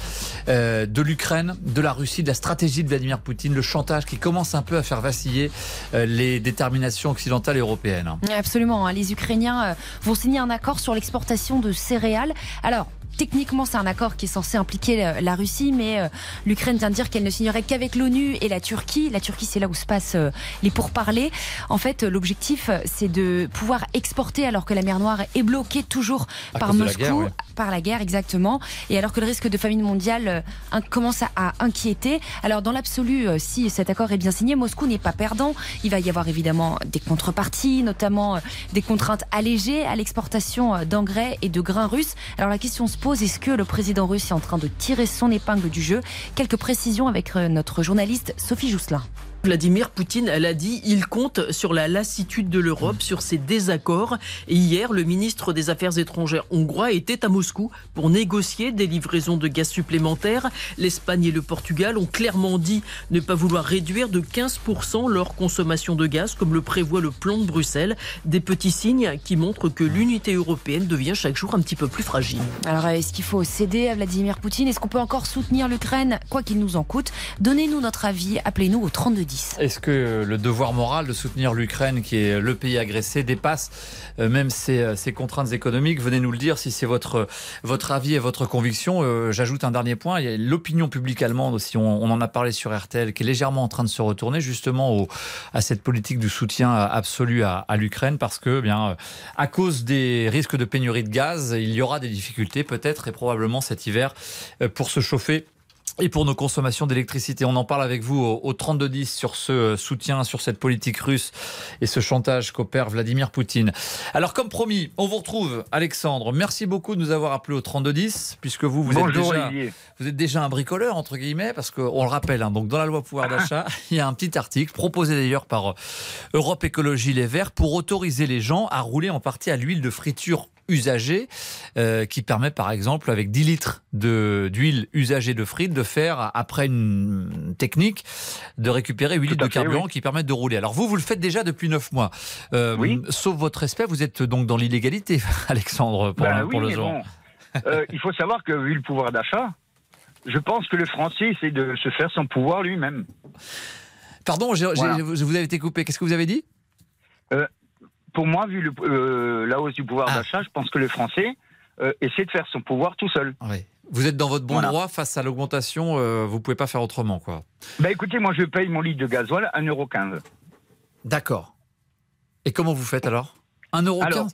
Speaker 3: euh, de l'Ukraine, de la Russie, de la stratégie de Vladimir Poutine, le chantage qui commence un peu à faire vaciller euh, les déterminations occidentales et européennes.
Speaker 7: Absolument. hein. Les Ukrainiens euh, vont signer un accord sur l'exportation de céréales. Alors. Techniquement, c'est un accord qui est censé impliquer la- Russie, mais euh, l'Ukraine vient de dire qu'elle ne signerait qu'avec l'ONU et la Turquie. La Turquie, c'est là où se passent euh, les pourparlers. En fait, euh, l'objectif, c'est de pouvoir exporter alors que la mer Noire est bloquée toujours
Speaker 3: À
Speaker 7: par
Speaker 3: la
Speaker 7: Moscou,
Speaker 3: guerre,
Speaker 7: par la guerre exactement, et alors que le risque de famine mondiale commence à, inquiéter. Alors dans l'absolu, si cet accord est bien signé, Moscou n'est pas perdant. Il va y avoir évidemment des contreparties, notamment des contraintes allégées à l'exportation d'engrais et de grains russes. Alors la question se pose est-ce que le président russe est en train de tirer son épingle du jeu? Quelques précisions avec euh, notre journaliste Sophie Jousselin.
Speaker 14: Vladimir Poutine, elle a dit, il compte sur la lassitude de l'Europe, sur ses désaccords. Et hier, le ministre des Affaires étrangères hongrois était à Moscou pour négocier des livraisons de gaz supplémentaires. L'Espagne et le Portugal ont clairement dit ne pas vouloir réduire de 15% leur consommation de gaz, comme le prévoit le plan de Bruxelles. Des petits signes qui montrent que l'unité européenne devient chaque jour un petit peu plus fragile.
Speaker 7: Alors, est-ce qu'il faut céder à Vladimir Poutine? Est-ce qu'on peut encore soutenir l'Ukraine, quoi qu'il nous en coûte? Donnez-nous notre avis, appelez-nous au 3210.
Speaker 3: Est-ce que le devoir moral de soutenir l'Ukraine, qui est le pays agressé, dépasse euh, même ses, euh, contraintes économiques? Venez nous le dire si c'est votre, votre avis et votre conviction. Euh, J'ajoute un dernier point. L'opinion publique allemande aussi, on, en a parlé sur RTL, qui est légèrement en train de se retourner justement au, à cette politique du soutien absolu à, à l'Ukraine parce que, eh bien, euh, à cause des risques de pénurie de gaz, il y aura des difficultés peut-être et probablement cet hiver euh, pour se chauffer et pour nos consommations d'électricité. On en parle avec vous au, au 3210 sur ce euh, soutien, sur cette politique russe et ce chantage qu'opère Vladimir Poutine. Alors, comme promis, on vous retrouve, Alexandre. Merci beaucoup de nous avoir appelé au 3210, puisque vous, vous, êtes déjà, vous êtes déjà un bricoleur, entre guillemets, parce qu'on le rappelle, hein, donc dans la loi pouvoir d'achat, il y a un petit article, proposé d'ailleurs par euh, Europe Écologie Les Verts, pour autoriser les gens à rouler en partie à l'huile de friture usagée, euh, qui permet par exemple avec 10 litres d'huile usagée de frites de faire, après une technique, de récupérer 8 litres de
Speaker 13: fait,
Speaker 3: carburant
Speaker 13: oui.
Speaker 3: qui permettent de rouler. Alors vous, vous le faites déjà depuis 9 mois. Euh, Sauf votre respect, vous êtes donc dans l'illégalité, Alexandre, pour,
Speaker 13: Ben
Speaker 3: le- pour
Speaker 13: oui,
Speaker 3: le
Speaker 13: mais
Speaker 3: jour.
Speaker 13: bon, euh, il faut savoir que vu le pouvoir d'achat, je pense que le Français essaie de se faire son pouvoir lui-même.
Speaker 3: Pardon,
Speaker 13: Voilà.
Speaker 3: je vous avez été coupé. Qu'est-ce que vous avez dit?
Speaker 13: Euh, pour moi, vu le- euh, la hausse du pouvoir
Speaker 3: Ah.
Speaker 13: d'achat, je pense que le Français euh, essaie de faire son pouvoir tout seul.
Speaker 3: Oui. Vous êtes dans votre bon
Speaker 13: Voilà.
Speaker 3: droit face à l'augmentation, euh, vous pouvez pas faire autrement, quoi.
Speaker 13: Bah écoutez, moi je paye mon litre de gasoil 1,15€.
Speaker 3: D'accord. Et comment vous faites alors? 1,15€
Speaker 13: Alors,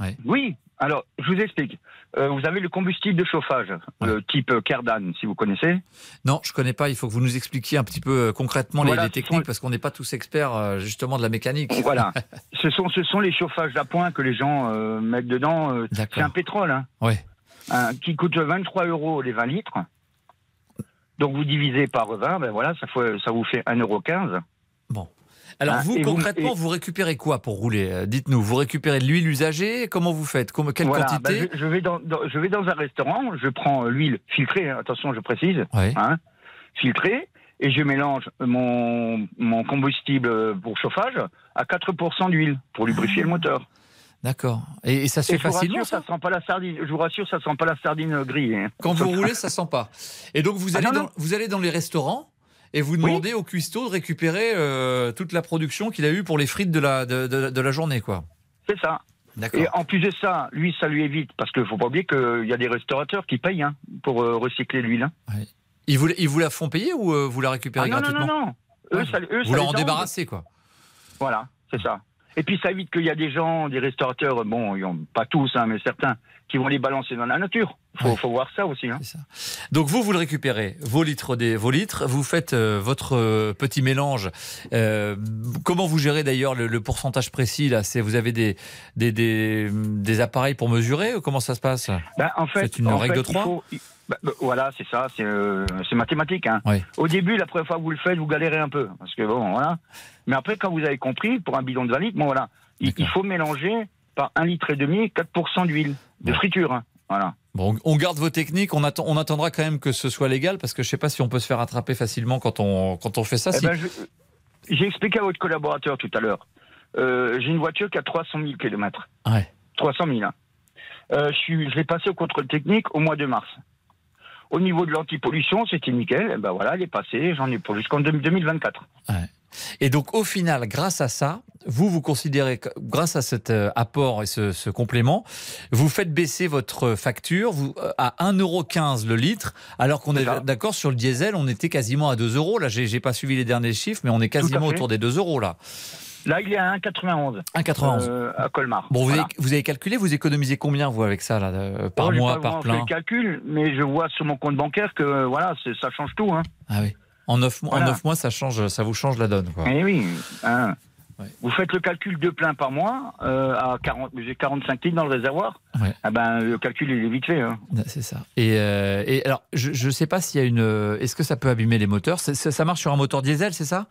Speaker 3: Ouais.
Speaker 13: Oui, alors je vous explique. Euh, vous avez le combustible de chauffage, le type euh, Cardan, si vous connaissez.
Speaker 3: Non, je connais pas. Il faut que vous nous expliquiez un petit peu euh, concrètement les-
Speaker 13: Voilà,
Speaker 3: les,
Speaker 13: ce
Speaker 3: techniques
Speaker 13: sont-
Speaker 3: parce qu'on n'est pas tous experts euh, justement de la mécanique.
Speaker 13: Voilà. ce, sont, ce sont les chauffages d'appoint que les gens euh, mettent dedans. euh, c'est un pétrole, hein,
Speaker 3: Ouais.
Speaker 13: hein, qui coûte 23 euros les 20 litres. Donc vous divisez par 20, ben voilà, ça, fait- ça vous fait 1,15€.
Speaker 3: Bon. Alors
Speaker 13: Hein,
Speaker 3: vous
Speaker 13: et
Speaker 3: concrètement,
Speaker 13: et-
Speaker 3: vous récupérez quoi pour rouler Euh, Dites-nous? Vous récupérez de l'huile usagée? Comment vous faites? Comment- Quelle
Speaker 13: Voilà,
Speaker 3: quantité
Speaker 13: ben, je, je vais dans, dans- je vais dans un restaurant, je prends euh, l'huile filtrée, hein, attention, je précise, hein, filtrée, et je mélange mon, mon combustible euh, pour chauffage à 4% d'huile pour lubrifier le moteur.
Speaker 3: D'accord. Et, et ça se
Speaker 13: Et
Speaker 3: fait facilement
Speaker 13: rassure, ça sent pas la sardine. Je vous rassure, ça sent pas la sardine grillée. hein.
Speaker 3: Quand vous roulez, ça sent pas. Et donc vous
Speaker 13: Ah,
Speaker 3: allez,
Speaker 13: non,
Speaker 3: dans,
Speaker 13: non.
Speaker 3: vous allez dans les restaurants et vous demandez au cuistot de récupérer euh, toute la production qu'il a eue pour les frites de la, de, de- de la journée, quoi.
Speaker 13: C'est ça. Et en plus de ça, lui, ça lui évite, parce qu'il faut pas oublier qu'il y a des restaurateurs qui payent hein, pour euh, recycler l'huile. hein.
Speaker 3: Ils vous, ils vous la font payer ou euh, vous la
Speaker 13: Ah
Speaker 3: récupérez
Speaker 13: non, non,
Speaker 3: gratuitement
Speaker 13: non, non. Eux, ça, eux,
Speaker 3: Vous leur en débarrassez, quoi.
Speaker 13: Voilà, c'est ça. Et puis ça évite qu'il y a des gens, des restaurateurs, bon, ils ont, pas tous, hein, mais certains, qui vont les balancer dans la nature. Faut, faut voir ça aussi. Hein.
Speaker 3: Donc vous, vous le récupérez, vos litres, des, vos litres, vous faites euh, votre euh, petit mélange. Euh, comment vous gérez d'ailleurs le, le pourcentage précis là? C'est vous avez des, des, des, des appareils pour mesurer ou Comment ça se passe?
Speaker 13: Ben, en fait,
Speaker 3: C'est une
Speaker 13: en
Speaker 3: règle
Speaker 13: fait,
Speaker 3: de
Speaker 13: il
Speaker 3: trois?
Speaker 13: faut- il- ben, ben, Voilà, c'est ça, c'est c'est mathématique. Hein.
Speaker 3: Oui.
Speaker 13: Au début, la première fois que vous le faites, vous galérez un peu. Parce que bon, voilà. Mais après, quand vous avez compris, pour un bidon de 20 litres, bon, voilà, il, il faut mélanger par un litre et demi 4% d'huile, de friture. hein. Voilà.
Speaker 3: Bon, on garde vos techniques, on, attend, on attendra quand même que ce soit légal parce que je sais pas si on peut se faire attraper facilement quand on, quand on fait ça.
Speaker 13: Eh
Speaker 3: si-
Speaker 13: ben, J'ai expliqué à votre collaborateur tout à l'heure. Euh, J'ai une voiture qui a 300 000 km.
Speaker 3: Ouais.
Speaker 13: 300 000. hein. Euh, je l'ai passé au contrôle technique au mois de mars. Au niveau de l'antipollution, c'était nickel. Eh ben voilà, elle est passée. J'en ai pour jusqu'en 2024.
Speaker 3: Et donc, au final, grâce à ça, vous, vous considérez grâce à cet euh, apport et ce, ce complément, vous faites baisser votre facture vous, euh, à 1,15€ le litre, alors qu'on est, d'accord sur le diesel, on était quasiment à 2 euros. Là, j'ai pas suivi les derniers chiffres, mais on est quasiment autour des 2 euros là.
Speaker 13: Là, il est à 1,91.
Speaker 3: 1,91.
Speaker 13: Euh, à Colmar.
Speaker 3: Bon, vous,
Speaker 13: Voilà.
Speaker 3: avez, vous avez calculé, vous économisez combien, vous, avec ça, là, euh, par
Speaker 13: Oh,
Speaker 3: mois,
Speaker 13: pas
Speaker 3: par plein
Speaker 13: fait le calcul, mais je vois sur mon compte bancaire que voilà, ça change tout. Hein.
Speaker 3: Ah oui. En 9 mois, en
Speaker 13: Voilà.
Speaker 3: neuf mois ça, change, ça vous change la donne. Quoi.
Speaker 13: Eh oui. hein. Vous faites le calcul de plein par mois euh, à 40, j'ai 45 litres dans le réservoir.
Speaker 3: Ouais.
Speaker 13: Ah ben, le calcul il est vite fait. hein.
Speaker 3: C'est ça. Et, euh, et alors, je ne sais pas s'il y a une. euh, Est-ce que ça peut abîmer les moteurs? Ça, ça marche sur un moteur diesel, c'est ça?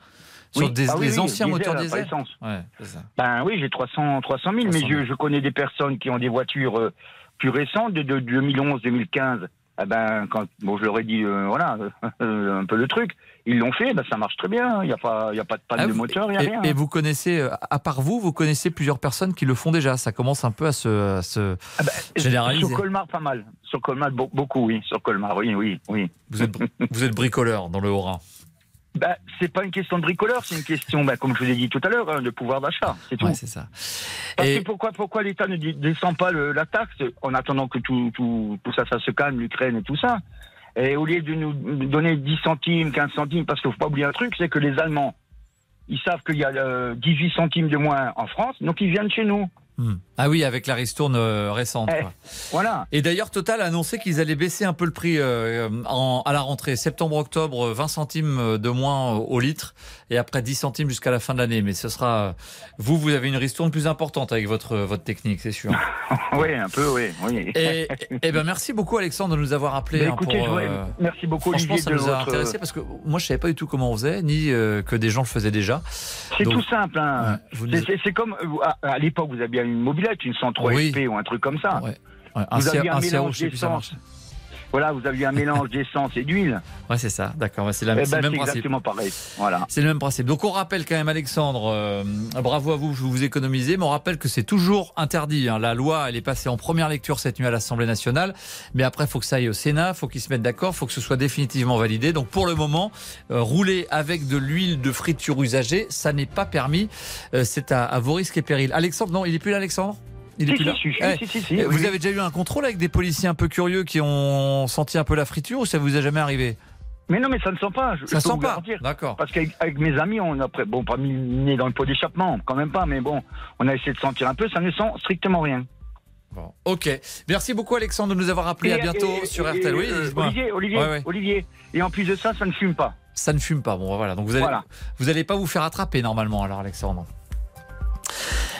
Speaker 3: Sur
Speaker 13: Oui.
Speaker 3: des,
Speaker 13: Ah oui, oui,
Speaker 3: anciens
Speaker 13: diesel,
Speaker 3: moteurs diesel? Ouais, ça.
Speaker 13: Ben oui, j'ai 300, 300 000, mais je, je connais des personnes qui ont des voitures euh, plus récentes, de, de 2011, 2015. Ah ben, quand bon, je leur ai dit, euh, voilà, euh, un peu le truc, ils l'ont fait, ben, ça marche très bien. Il n'y a, pas- y a pas de panne
Speaker 3: Ah,
Speaker 13: de moteur, il n'y a
Speaker 3: et,
Speaker 13: rien.
Speaker 3: et
Speaker 13: hein.
Speaker 3: vous connaissez, euh, à part vous, vous connaissez plusieurs personnes qui le font déjà. Ça commence un peu à se, à se généraliser.
Speaker 13: Ah ben, Sur Colmar, pas mal. Sur Colmar, be- beaucoup, oui. Sur Colmar, oui, oui, oui.
Speaker 3: Vous êtes, vous êtes bricoleur dans le Haut-Rhin.
Speaker 13: Bah, c'est pas une question de bricoleur, c'est une question, bah, comme je vous ai dit tout à l'heure, hein, de pouvoir d'achat. C'est tout.
Speaker 3: Ouais, c'est ça.
Speaker 13: Parce que pourquoi, pourquoi l'État ne descend pas le- la taxe en attendant que tout, tout, tout ça, ça se calme, l'Ukraine et tout ça? Et au lieu de nous donner 10 centimes, 15 centimes, parce qu'il faut pas oublier un truc, c'est que les Allemands, ils savent qu'il y a euh, 18 centimes de moins en France, donc ils viennent chez nous.
Speaker 3: Hmm. Ah oui, avec la ristourne euh, récente.
Speaker 13: Eh,
Speaker 3: quoi.
Speaker 13: Voilà.
Speaker 3: Et d'ailleurs, Total a annoncé qu'ils allaient baisser un peu le prix euh, en- à la rentrée. Septembre-octobre, 20 centimes de moins au litre et après 10 centimes jusqu'à la fin de l'année. Mais ce sera. Vous, vous avez une ristourne plus importante avec votre, votre technique, c'est sûr.
Speaker 13: oui, un peu, oui. oui.
Speaker 3: Et, et ben merci beaucoup, Alexandre, de nous avoir appelé.
Speaker 13: Bah,
Speaker 3: hein,
Speaker 13: écoutez,
Speaker 3: pour, euh,
Speaker 13: merci beaucoup,
Speaker 3: Franchement,
Speaker 13: Olivier,
Speaker 3: ça
Speaker 13: de
Speaker 3: nous a
Speaker 13: votre-
Speaker 3: intéressé parce que moi, je savais pas du tout comment on faisait, ni euh, que des gens le faisaient déjà.
Speaker 13: C'est tout simple. Hein. C'est-
Speaker 3: nous-
Speaker 13: comme euh, à, à l'époque, vous aviez une mobilette, une 103
Speaker 3: Oui.
Speaker 13: SP ou un truc comme ça.
Speaker 3: Ouais,
Speaker 13: vous aviez un,
Speaker 3: un CAO,
Speaker 13: mélange
Speaker 3: je sais plus ça
Speaker 13: d'essence. Voilà, vous aviez un mélange d'essence et d'huile.
Speaker 3: Ouais, c'est ça, d'accord. C'est la-
Speaker 13: Eh ben,
Speaker 3: le même
Speaker 13: c'est
Speaker 3: principe.
Speaker 13: exactement pareil. Voilà.
Speaker 3: C'est le même principe. Donc on rappelle quand même, Alexandre, euh, bravo à vous, vous vous économisez, mais on rappelle que c'est toujours interdit. hein. La loi, elle est passée en première lecture cette nuit à l'Assemblée nationale, mais après, il faut que ça aille au Sénat, il faut qu'ils se mettent d'accord, il faut que ce soit définitivement validé. Donc pour le moment, euh, rouler avec de l'huile de friture usagée, ça n'est pas permis. Euh, c'est à, à vos risques et périls. Alexandre, non, il est plus là, Alexandre? Il est plus là
Speaker 13: si, si,
Speaker 3: Vous
Speaker 13: oui.
Speaker 3: avez déjà eu un contrôle avec des policiers un peu curieux qui ont senti un peu la friture ou ça vous est jamais arrivé?
Speaker 13: Mais non, mais ça ne sent pas. Je,
Speaker 3: Ça
Speaker 13: peux
Speaker 3: sent pas. D'accord.
Speaker 13: Parce qu'avec avec mes amis, on a pris- bon pas mis dans le pot d'échappement, quand même pas, mais bon, on a essayé de sentir un peu, ça ne sent strictement rien.
Speaker 3: Bon, ok. Merci beaucoup Alexandre de nous avoir appelé. À bientôt
Speaker 13: et-
Speaker 3: sur
Speaker 13: et-
Speaker 3: RTL. Oui,
Speaker 13: euh. Olivier, Olivier,
Speaker 3: Ouais, ouais.
Speaker 13: Olivier. Et en plus de ça, ça ne fume pas.
Speaker 3: Ça ne fume pas. Bon, voilà. Donc vous allez,
Speaker 13: Voilà.
Speaker 3: vous allez pas vous faire attraper normalement, alors Alexandre.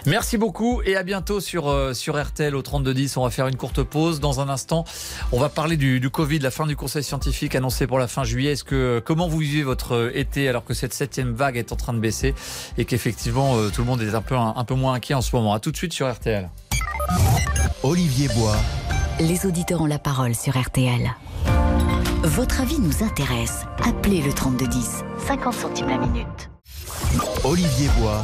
Speaker 3: Merci beaucoup et à bientôt sur, euh, sur RTL au 3210. On va faire une courte pause. Dans un instant, on va parler du, du Covid, la fin du conseil scientifique annoncé pour la fin juillet. Est-ce que comment vous vivez votre euh, été alors que cette septième vague est en train de baisser et qu'effectivement euh, tout le monde est un peu, un, un peu moins inquiet en ce moment? À tout de suite sur RTL.
Speaker 1: Olivier Bois.
Speaker 2: Les auditeurs ont la parole sur RTL. Votre avis nous intéresse. Appelez le 3210, 50 centimes la minute.
Speaker 1: Olivier Bois.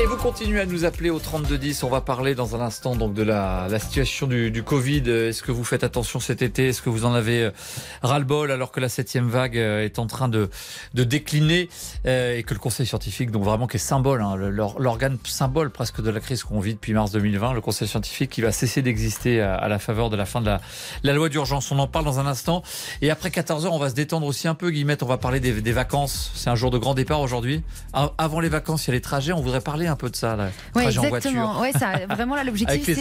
Speaker 3: Et vous continuez à nous appeler au 3210. On va parler dans un instant donc de la, la situation du, du Covid. Est-ce que vous faites attention cet été? Est-ce que vous en avez euh, ras-le-bol alors que la septième vague euh, est en train de, de décliner euh, et que le Conseil scientifique, donc vraiment qui est symbole, hein, l'organe symbole presque de la crise qu'on vit depuis mars 2020, le Conseil scientifique qui va cesser d'exister à, la faveur de la fin de la, la loi d'urgence. On en parle dans un instant. Et après 14 heures, on va se détendre aussi un peu, Guillemette. On va parler des, vacances. C'est un jour de grand départ aujourd'hui. Avant les vacances, il y a les trajets. On voudrait parler un peu de ça, là.
Speaker 7: Ouais,
Speaker 3: en
Speaker 7: exactement.
Speaker 3: voiture.
Speaker 7: Ouais, ça, vraiment là, l'objectif, c'est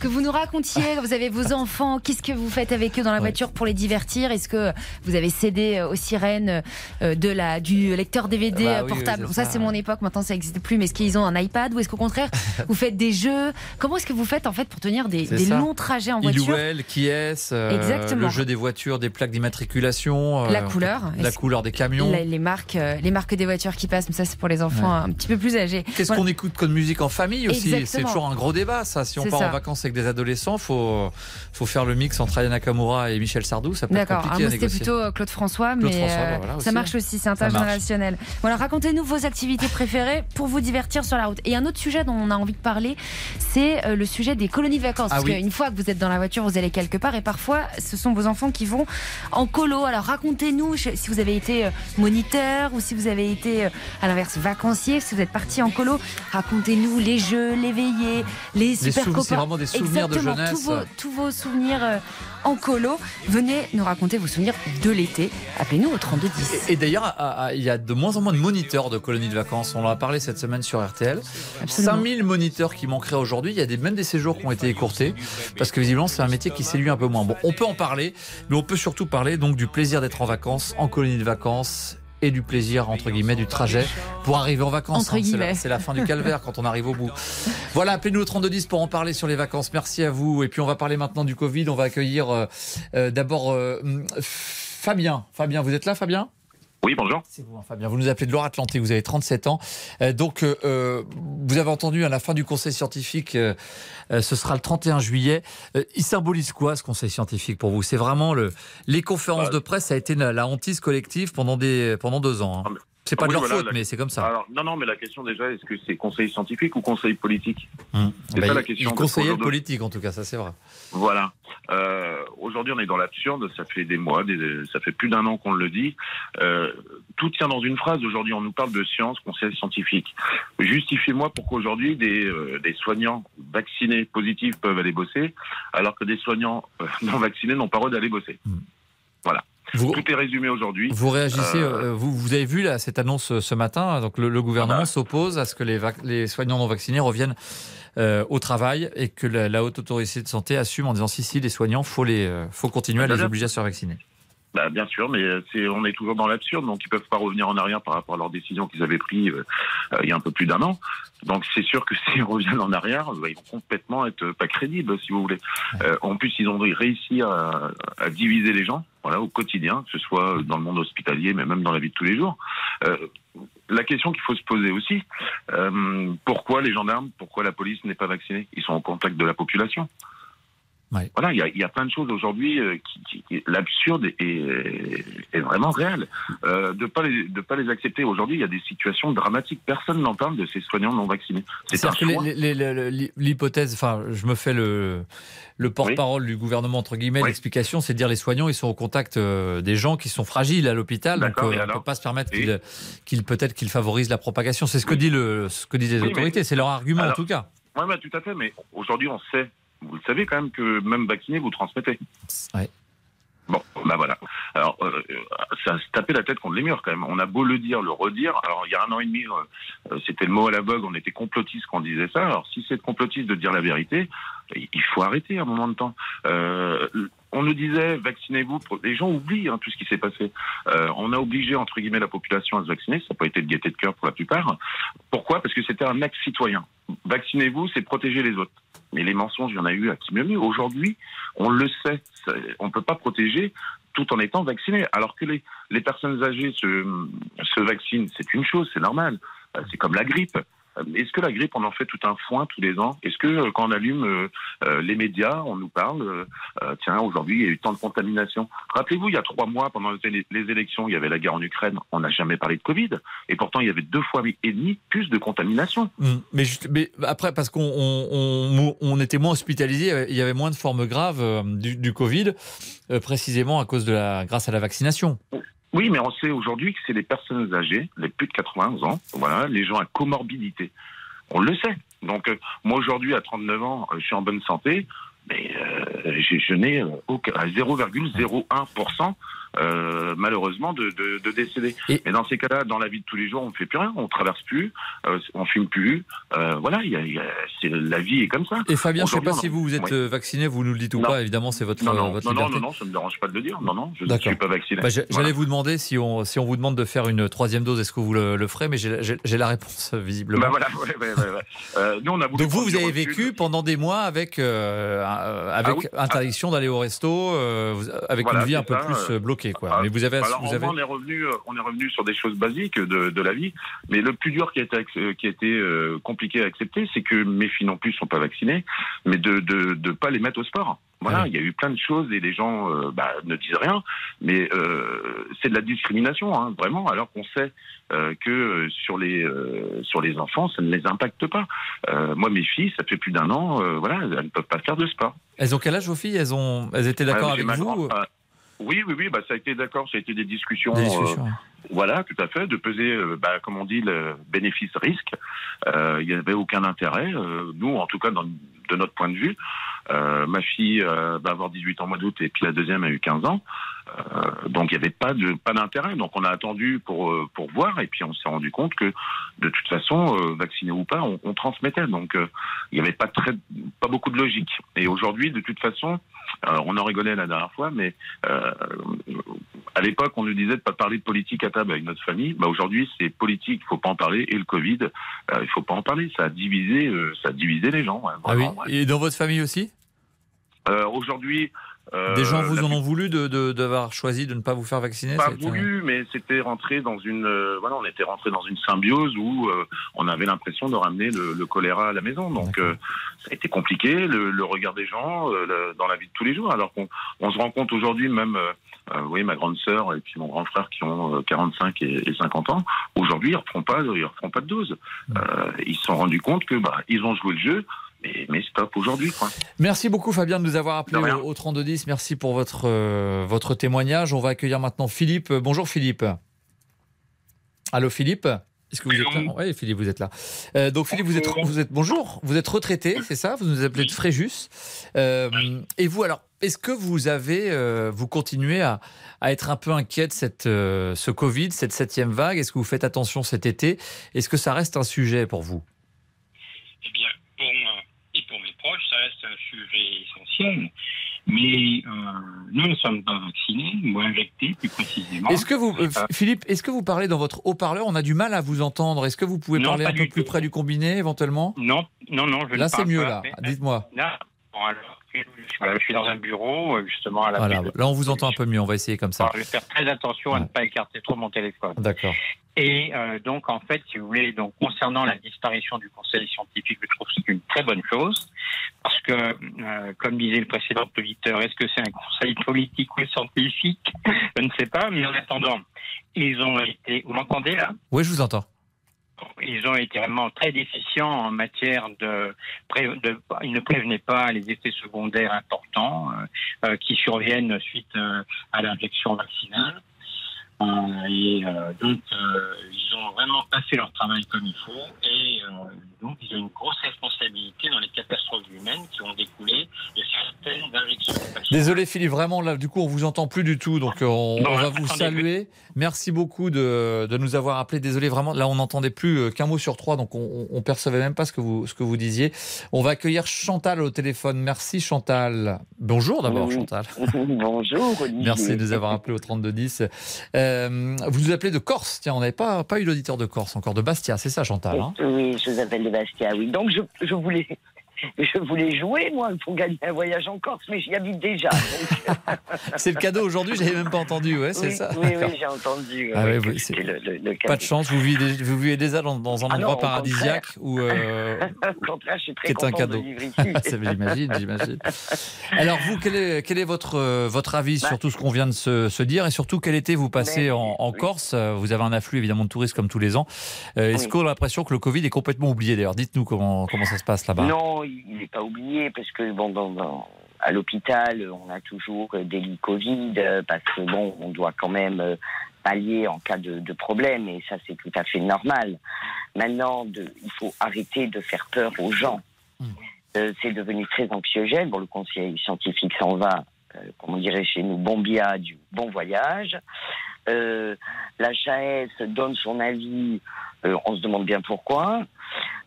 Speaker 7: que vous nous racontiez. Vous avez vos enfants. Qu'est-ce que vous faites avec eux dans la voiture pour les divertir Est-ce que vous avez cédé euh, aux sirènes euh, de la du lecteur DVD
Speaker 3: Bah
Speaker 7: euh,
Speaker 3: oui, oui,
Speaker 7: portable Ça,
Speaker 3: ça.
Speaker 7: c'est mon époque. Maintenant, ça n'existe plus. Mais est-ce qu'ils ont un iPad ou est-ce qu'au contraire, vous faites des jeux? Comment est-ce que vous faites en fait pour tenir des, longs trajets en voiture?
Speaker 3: Ilouel, qui est
Speaker 7: Exactement.
Speaker 3: le jeu des voitures, des plaques d'immatriculation, euh,
Speaker 7: La couleur.
Speaker 3: la
Speaker 7: Est-ce-
Speaker 3: couleur des camions?
Speaker 7: La- les marques, les marques des voitures qui passent, mais ça c'est pour les enfants un petit peu plus âgés.
Speaker 3: Qu'est-ce
Speaker 7: Voilà.
Speaker 3: Qu'on écoute comme musique en famille aussi C'est toujours un gros débat, ça. Si on part
Speaker 7: ça.
Speaker 3: en vacances avec des adolescents, faut faut faire le mix entre Aya Nakamura et Michel Sardou. Ça peut être compliqué à
Speaker 7: c'était plutôt euh, Claude François,
Speaker 3: Claude
Speaker 7: mais
Speaker 3: François, bah voilà, aussi,
Speaker 7: ça marche aussi, c'est intergénérationnel. Voilà, racontez-nous vos activités préférées pour vous divertir sur la route. Et un autre sujet dont on a envie de parler, c'est euh, le sujet des colonies de vacances.
Speaker 3: Ah
Speaker 7: Parce
Speaker 3: oui.
Speaker 7: qu'une fois que vous êtes dans la voiture, vous allez quelque part, et parfois ce sont vos enfants qui vont en colo. Alors racontez-nous si vous avez été euh, moniteur ou si vous avez été à l'inverse vacancier, si vous êtes parti en colo. Racontez-nous les jeux, les veillées, les super copains.
Speaker 3: c'est vraiment des souvenirs de
Speaker 7: Exactement,
Speaker 3: jeunesse.
Speaker 7: Tous vos, tous vos souvenirs euh, en colo. Venez nous raconter vos souvenirs de l'été. Appelez-nous au 3210.
Speaker 3: Et d'ailleurs, à- à- il y a de moins en moins de moniteurs de colonies de vacances. On en a parlé cette semaine sur RTL. 5000 moniteurs qui manqueraient aujourd'hui. Il y a des, même des séjours qui ont été écourtés parce que visiblement c'est un métier qui séduit un peu moins. Bon, on peut en parler, mais on peut surtout parler donc du plaisir d'être en vacances, en colonie de vacances et du plaisir entre guillemets du trajet pour arriver en vacances.
Speaker 7: Entre
Speaker 3: hein. C'est la-. C'est la, fin du calvaire quand on arrive au bout. Voilà, appelez-nous au 3210 pour en parler sur les vacances. Merci à vous. Et puis on va parler maintenant du Covid. On va accueillir euh, euh, d'abord euh, Fabien. Fabien, vous êtes là, Fabien?
Speaker 15: Oui, bonjour.
Speaker 3: C'est vous, hein, Fabien. Vous nous appelez de Loire-Atlantique. Vous avez 37 ans. Euh, donc, euh, euh, vous avez entendu à la fin du conseil scientifique, euh, euh, ce sera le 31 juillet. Euh, il symbolise quoi ce conseil scientifique pour vous? C'est vraiment le, les conférences
Speaker 15: Bah,
Speaker 3: de presse. Ça a été la, la hantise collective pendant des pendant deux ans. hein. C'est pas
Speaker 15: Ah
Speaker 3: de
Speaker 15: oui,
Speaker 3: leur
Speaker 15: voilà,
Speaker 3: faute,
Speaker 15: la-
Speaker 3: mais c'est comme ça.
Speaker 15: Alors, non, non, mais la question déjà, est-ce que c'est conseil scientifique ou conseil politique
Speaker 3: Hum.
Speaker 15: C'est
Speaker 3: Bah,
Speaker 15: ça la question. Aujourd'hui-
Speaker 3: politique, en tout cas, ça c'est vrai.
Speaker 15: Voilà. Euh, Aujourd'hui, on est dans l'absurde. Ça fait des mois, des- ça fait plus d'un an qu'on le dit. Euh, tout tient dans une phrase. Aujourd'hui, on nous parle de science, conseil scientifique. Justifiez-moi pourquoi aujourd'hui des, euh, des soignants vaccinés positifs peuvent aller bosser, alors que des soignants non vaccinés n'ont pas le droit d'aller bosser. Voilà.
Speaker 3: Vous-
Speaker 15: Tout est résumé aujourd'hui.
Speaker 3: Vous réagissez,
Speaker 15: Euh,
Speaker 3: euh, vous, vous avez vu là, cette annonce euh, ce matin, donc le, le gouvernement s'oppose à ce que les, les soignants non vaccinés reviennent euh, au travail et que la, la haute autorité de santé assume en disant si si les soignants faut les faut continuer à
Speaker 15: Bah,
Speaker 3: les obliger à se vacciner.
Speaker 15: Bah, bien sûr, mais euh, c'est, on est toujours dans l'absurde, donc ils peuvent pas revenir en arrière par rapport à leurs décisions qu'ils avaient prises euh, euh, il y a un peu plus d'un an. Donc c'est sûr que s'ils reviennent en arrière, bah, ils vont complètement être euh, pas crédibles, si vous voulez. Euh, en plus, ils ont réussi à, à diviser les gens, voilà, au quotidien, que ce soit dans le monde hospitalier, mais même dans la vie de tous les jours. Euh, la question qu'il faut se poser aussi, euh, pourquoi les gendarmes, pourquoi la police n'est pas vaccinée? Ils sont en contact de la population. Voilà, il y a, il y a plein de choses aujourd'hui euh, qui, qui- l'absurde est, est vraiment réel. Euh, de pas les, de pas les accepter. Aujourd'hui, il y a des situations dramatiques. Personne n'en parle de ces soignants non vaccinés. C'est
Speaker 3: que l'hypothèse, enfin, je me fais le, le porte-parole du gouvernement, entre guillemets, l'explication, c'est de dire les soignants, ils sont au contact euh, des gens qui sont fragiles à l'hôpital, donc on ne peut pas se permettre qu'ils, peut-être qu'ils favorisent la propagation. C'est ce que, dit le, ce que disent les
Speaker 15: Oui,
Speaker 3: autorités, c'est leur argument en tout cas.
Speaker 15: Oui, bah, tout à fait. Mais aujourd'hui, on sait, vous le savez quand même, que même vacciné, vous transmettez.
Speaker 3: Ouais.
Speaker 15: Bon, bah voilà. Alors, euh, ça se tapait la tête contre les murs quand même. On a beau le dire, le redire. Alors, il y a un an et demi, euh, euh, c'était le mot à la vogue, on était complotiste quand on disait ça. Alors, si c'est complotiste de dire la vérité, il il faut arrêter à un moment de temps. Euh, on nous disait, vaccinez-vous. Les gens oublient hein, tout ce qui s'est passé. Euh, on a obligé, entre guillemets, la population à se vacciner. Ça n'a pas été de gaieté de cœur pour la plupart. Pourquoi? Parce que c'était un acte citoyen. Vaccinez-vous, c'est protéger les autres. Mais les mensonges, il y en a eu à qui mieux mieux. Aujourd'hui, on le sait. On ne peut pas protéger tout en étant vacciné. Alors que les, personnes âgées se, se vaccinent, c'est une chose, c'est normal. Euh, C'est comme la grippe. Euh, Est-ce que la grippe, on en fait tout un foin tous les ans? Est-ce que euh, quand on allume euh, les médias, on nous parle, tiens, aujourd'hui, il y a eu tant de contamination Rappelez-vous, il y a trois mois, pendant les, élections, il y avait la guerre en Ukraine, on n'a jamais parlé de Covid. Et pourtant, il y avait deux fois et demi plus de contamination.
Speaker 3: Mm. Mais, juste- mais après, parce qu'on on, on- on était moins hospitalisé, il y avait moins de formes graves du, du Covid, précisément à cause de la, grâce à la vaccination.
Speaker 15: Oui, mais on sait aujourd'hui que c'est les personnes âgées, les plus de 80 ans, voilà, les gens à comorbidité. On le sait. Donc, euh, moi aujourd'hui, à 39 ans, euh, je suis en bonne santé, mais euh, j'ai- je n'ai euh, aucun- à 0,01% euh, malheureusement de, de, de décédés. Mais dans ces cas-là, dans la vie de tous les jours, on ne fait plus rien, on traverse plus, euh, on fume plus. euh, voilà, il y a- il y a- c'est la vie est comme ça.
Speaker 3: Et Fabien, je ne sais pas si vous vous êtes
Speaker 15: Oui.
Speaker 3: euh, vacciné, vous nous le dites ou
Speaker 15: Non.
Speaker 3: pas, évidemment, c'est votre,
Speaker 15: Non, non,
Speaker 3: votre
Speaker 15: non, non,
Speaker 3: liberté.
Speaker 15: non, non, ça ne me dérange pas de le dire. Non, non, je ne suis pas vacciné.
Speaker 3: Bah,
Speaker 15: Voilà.
Speaker 3: J'allais vous demander si on, si on vous demande de faire une troisième dose, est-ce que vous le, le ferez? Mais j'ai j'ai- j'ai la réponse visiblement.
Speaker 15: Bah voilà, ouais, ouais, ouais, ouais. Nous, on a voulu
Speaker 3: Donc vous, vous avez vécu pendant des mois avec, avec
Speaker 15: Ah oui.
Speaker 3: interdiction d'aller au resto, avec
Speaker 15: Voilà,
Speaker 3: une vie un peu
Speaker 15: ça,
Speaker 3: plus
Speaker 15: euh,
Speaker 3: Quoi.
Speaker 15: Ah,
Speaker 3: Mais vous avez...
Speaker 15: alors,
Speaker 3: vous avez...
Speaker 15: on est revenu, euh, on est revenu sur des choses basiques de, de la vie. Mais le plus dur qui a été, euh, qui a été euh, compliqué à accepter, c'est que mes filles non plus sont pas vaccinées, mais de de, de pas les mettre au sport. Voilà, il y a eu plein de choses et les gens euh, bah, ne disent rien, mais euh, c'est de la discrimination, hein, vraiment. Alors qu'on sait euh, que sur les sur les enfants, ça ne les impacte pas. Moi, mes filles, ça fait plus d'un an, voilà, elles ne peuvent pas faire de sport.
Speaker 3: Elles ont quel âge vos filles? Elles, ont... elles étaient d'accord
Speaker 15: Ouais, j'ai
Speaker 3: avec vous
Speaker 15: grande- Oui, oui, oui, bah, ça a été d'accord, ça a été des discussions.
Speaker 3: Des discussions,
Speaker 15: euh, voilà, tout à fait, de peser, euh, bah, comme on dit, le bénéfice-risque. Euh, Il n'y avait aucun intérêt, euh, nous, en tout cas, dans- de notre point de vue. Ma fille va avoir 18 ans au mois d'août et puis la deuxième a eu 15 ans. Donc il n'y avait pas de pas d'intérêt. Donc on a attendu pour pour voir et puis on s'est rendu compte que de toute façon, vacciné ou pas, on, on transmettait. Donc il n'y avait pas très pas beaucoup de logique. Et aujourd'hui, de toute façon, on en rigolait la dernière fois, mais euh, à l'époque, on nous disait de pas parler de politique à table avec notre famille. Bah, aujourd'hui, c'est politique, il faut pas en parler, et le Covid, euh, il faut pas en parler. Ça a divisé, euh, ça a divisé les gens.
Speaker 3: Ah oui
Speaker 15: ouais.
Speaker 3: Et dans votre famille aussi?
Speaker 15: Euh, aujourd'hui, euh,
Speaker 3: Des gens vous en ont voulu de- de- d'avoir choisi de ne pas vous faire vacciner
Speaker 15: pas voulu, mais c'était rentré dans une, euh, voilà, on était rentré dans une symbiose où euh, on avait l'impression de ramener le, le choléra à la maison. Donc euh, ça a été compliqué, le, le regard des gens euh, le- dans la vie de tous les jours. Alors qu'on on se rend compte aujourd'hui, même, euh, euh, vous voyez, ma grande sœur et puis mon grand frère qui ont euh, 45 et, et 50 ans, aujourd'hui ils referont pas, ils referont pas de dose. Euh, ils se sont rendus compte que bah, ils ont joué le jeu. Mais, mais stop aujourd'hui, quoi.
Speaker 3: Merci beaucoup Fabien de nous avoir appelé au, au 3210. Merci pour votre, euh, votre témoignage. On va accueillir maintenant Philippe. Euh, Bonjour Philippe. Allô Philippe? Est-ce que vous êtes là? Oui, Philippe, vous êtes là. Euh, donc, Philippe, vous êtes, vous êtes, bonjour, vous êtes retraité, c'est ça? Vous nous appelez de Fréjus. Euh, et vous, alors, est-ce que vous avez, euh, vous continuez à, à être un peu inquiet de cette, euh, ce Covid, cette septième vague? Est-ce que vous faites attention cet été? Est-ce que ça reste un sujet pour vous
Speaker 16: Eh bien, pour moi et pour mes proches, ça reste un sujet essentiel. Mais euh, nous ne sommes pas vaccinés, ou injectés plus précisément.
Speaker 3: Est-ce que vous, euh, Philippe, est-ce que vous parlez dans votre haut-parleur On a du mal à vous entendre. Est-ce que vous pouvez
Speaker 16: Non,
Speaker 3: parler un peu plus
Speaker 16: tout.
Speaker 3: près du combiné, éventuellement?
Speaker 16: Non, non, non, je
Speaker 3: Là, c'est mieux,
Speaker 16: pas,
Speaker 3: là. Dites-moi.
Speaker 16: Bon, alors, voilà, je suis dans un bureau, euh, justement, à la
Speaker 3: Voilà, là, on vous entend un peu mieux. On va essayer comme ça.
Speaker 16: je vais faire très attention à ne pas écarter trop mon téléphone.
Speaker 3: D'accord.
Speaker 16: Et euh, donc, en fait, si vous voulez, donc concernant la disparition du Conseil scientifique, je trouve que c'est une très bonne chose, parce que, euh, comme disait le précédent auditeur, est-ce que c'est un Conseil politique ou scientifique? Je ne sais pas, mais en attendant, ils ont été. Vous m'entendez là?
Speaker 3: Oui, je vous entends.
Speaker 16: Ils ont été vraiment très déficients en matière de, de- ils ne prévenaient pas les effets secondaires importants euh, euh, qui surviennent suite euh, à l'injection vaccinale. Et donc, ils ont vraiment pas fait leur travail comme il faut. Euh, donc, ils ont une grosse responsabilité dans les catastrophes humaines qui ont découlé de certaines injections.
Speaker 3: Désolé Philippe, vraiment là, du coup, on vous entend plus du tout, donc euh, on,
Speaker 16: Non,
Speaker 3: on va vous saluer. Merci beaucoup de, de nous avoir appelés. Désolé, vraiment, là, on n'entendait plus euh, qu'un mot sur trois, donc on, on percevait même pas ce que vous ce que vous disiez. On va accueillir Chantal au téléphone. Merci Chantal. Bonjour d'abord
Speaker 17: Oui.
Speaker 3: Chantal.
Speaker 17: Bonjour Olivier.
Speaker 3: Merci de nous avoir appelés au 3210. Euh, vous nous appelez de Corse. Tiens, on n'avait pas pas eu d'auditeur de Corse encore, de Bastia, c'est ça Chantal hein?
Speaker 17: Oui, appelle de Bastia, oui. Donc je voulais je voulais jouer moi pour gagner un voyage en Corse, mais j'y habite déjà. donc-
Speaker 3: C'est le cadeau aujourd'hui. J'avais même pas entendu. Ouais, c'est
Speaker 17: oui,
Speaker 3: ça.
Speaker 17: Oui, oui, j'ai entendu.
Speaker 3: Ah
Speaker 17: oui,
Speaker 3: ouais,
Speaker 17: que
Speaker 3: oui, c'est-
Speaker 17: c'était le, le, le
Speaker 3: Pas de chance, vous vivez, vous vivez déjà dans, dans un
Speaker 17: Ah
Speaker 3: endroit
Speaker 17: non,
Speaker 3: paradisiaque où, euh,
Speaker 17: Au contraire, je suis très
Speaker 3: qui est un cadeau. j'imagine, j'imagine. Alors vous, quel est, quel est votre, euh, votre avis
Speaker 17: Bah.
Speaker 3: sur tout ce qu'on vient de se, se dire et surtout quel été vous passez
Speaker 17: Ben,
Speaker 3: en, en Corse? Euh, Vous avez un afflux évidemment de touristes comme tous les ans. Euh, Est-ce qu'on a l'impression que le Covid est complètement oublié d'ailleurs? Dites-nous comment, comment ça se passe là-bas.
Speaker 17: Non, il n'est pas oublié parce que bon, dans- dans- à l'hôpital, on a toujours des lits Covid euh, parce que bon, on doit quand même euh, pallier en cas de, de problème et ça c'est tout à fait normal. Maintenant, de, il faut arrêter de faire peur aux gens. Euh, c'est devenu très anxiogène. Bon, le conseil scientifique s'en va, euh, comme on dirait chez nous, bon bia du bon voyage. Euh, la chasse donne son avis, on se demande bien pourquoi.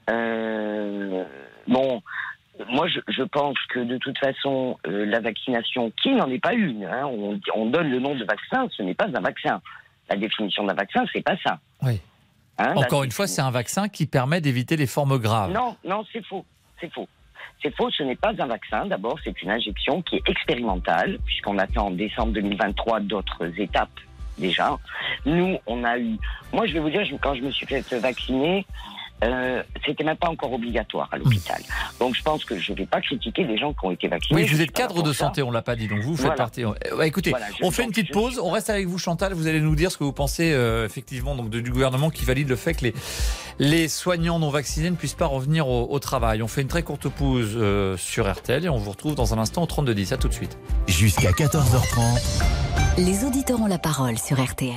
Speaker 17: Euh, bon, moi je, je pense que de toute façon, euh, la vaccination, qui n'en est pas une, hein, on, on donne le nom de vaccin, ce n'est pas un vaccin. La définition d'un vaccin, c'est pas ça.
Speaker 3: Oui.
Speaker 17: Hein,
Speaker 3: Encore une fois, c'est un vaccin qui permet d'éviter les formes graves.
Speaker 17: non, non, c'est faux. C'est faux. C'est faux, ce n'est pas un vaccin. D'abord, c'est une injection qui est expérimentale, puisqu'on attend en décembre 2023 d'autres étapes déjà. Nous, on a eu. Moi, je vais vous dire, quand je me suis fait vacciner, euh, c'était même pas encore obligatoire à l'hôpital. Donc, je pense que je ne vais pas critiquer les gens qui ont été vaccinés.
Speaker 3: Oui, vous êtes cadre de
Speaker 17: ça.
Speaker 3: santé, on l'a pas dit, donc vous faites
Speaker 17: Voilà.
Speaker 3: partie. Euh, écoutez,
Speaker 17: Voilà,
Speaker 3: on fait une petite pause, on reste avec vous Chantal, vous allez nous dire ce que vous pensez euh, effectivement donc, de- du gouvernement qui valide le fait que les, les soignants non vaccinés ne puissent pas revenir au, au travail. On fait une très courte pause euh, sur RTL et on vous retrouve dans un instant au 3210. À tout de suite.
Speaker 1: Jusqu'à 14h30,
Speaker 2: Les auditeurs ont la parole sur RTL.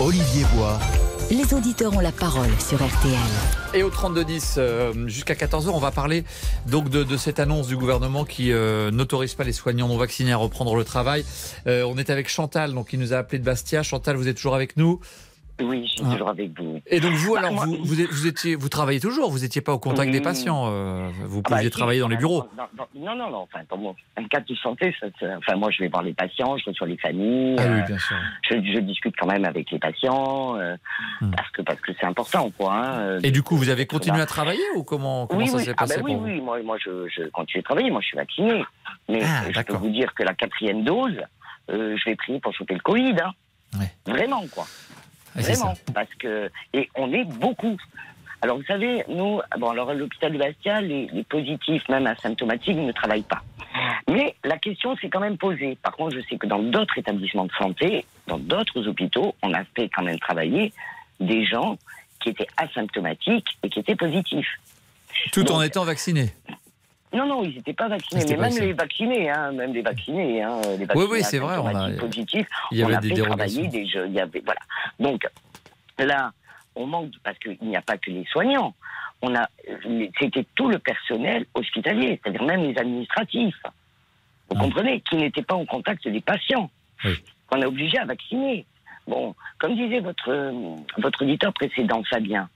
Speaker 1: Olivier Bois,
Speaker 2: Les auditeurs ont la parole sur RTL.
Speaker 3: Et au 3210, euh, jusqu'à 14h, on va parler donc de, cette annonce du gouvernement qui euh, n'autorise pas les soignants non vaccinés à reprendre le travail. Euh, on est avec Chantal, donc qui nous a appelé de Bastia. Chantal, vous êtes toujours avec nous
Speaker 17: Oui, je suis
Speaker 3: Ah.
Speaker 17: toujours avec vous.
Speaker 3: Et donc vous,
Speaker 17: Bah,
Speaker 3: alors,
Speaker 17: moi-
Speaker 3: vous, vous, étiez, vous travaillez toujours, vous n'étiez pas au contact des
Speaker 17: Oui.
Speaker 3: patients, euh, vous
Speaker 17: Ah bah,
Speaker 3: pouviez
Speaker 17: si,
Speaker 3: travailler dans les bureaux.
Speaker 17: Non, non, non, enfin, pour moi, un cas de santé, ça, enfin, moi, je vais voir les patients, je reçois les familles.
Speaker 3: Ah oui,
Speaker 17: euh,
Speaker 3: bien sûr.
Speaker 17: je, je discute quand même avec les patients, euh, parce que parce que c'est important, quoi. hein.
Speaker 3: Et du coup, vous avez continué à travailler ou comment, comment
Speaker 17: oui,
Speaker 3: ça
Speaker 17: oui.
Speaker 3: s'est
Speaker 17: Ah
Speaker 3: passé
Speaker 17: ben oui,
Speaker 3: pour vous
Speaker 17: oui, moi, moi je, je continue de travailler, moi je suis vacciné. Mais
Speaker 3: Ah,
Speaker 17: je peux vous dire que la quatrième dose, euh, je vais prier pour choper le Covid. Hein. Vraiment, quoi.
Speaker 3: Ah,
Speaker 17: Vraiment. Parce que. Et on est beaucoup. Alors, vous savez, nous, bon, alors à l'hôpital de Bastia, les, les positifs, même asymptomatiques, ne travaillent pas. Mais la question s'est quand même posée. Par contre, je sais que dans d'autres établissements de santé, dans d'autres hôpitaux, on a fait quand même travailler des gens qui étaient asymptomatiques et qui étaient positifs.
Speaker 3: Tout en étant vacciné.
Speaker 17: Non, non, ils n'étaient pas vaccinés, mais même les vaccinés, hein, même les vaccinés, hein, les
Speaker 3: Oui,
Speaker 17: vaccinés
Speaker 3: oui, c'est vrai, on a-
Speaker 17: positifs,
Speaker 3: il y
Speaker 17: on
Speaker 3: avait
Speaker 17: a
Speaker 3: des
Speaker 17: fait travailler des il y avait, voilà. Donc là, on manque parce qu'il n'y a pas que les soignants. On a, c'était tout le personnel hospitalier, c'est-à-dire même les administratifs. Vous comprenez, qui n'étaient pas en contact des patients, qu'on a obligé à vacciner. Bon, comme disait votre euh, votre auditeur précédent, Fabien,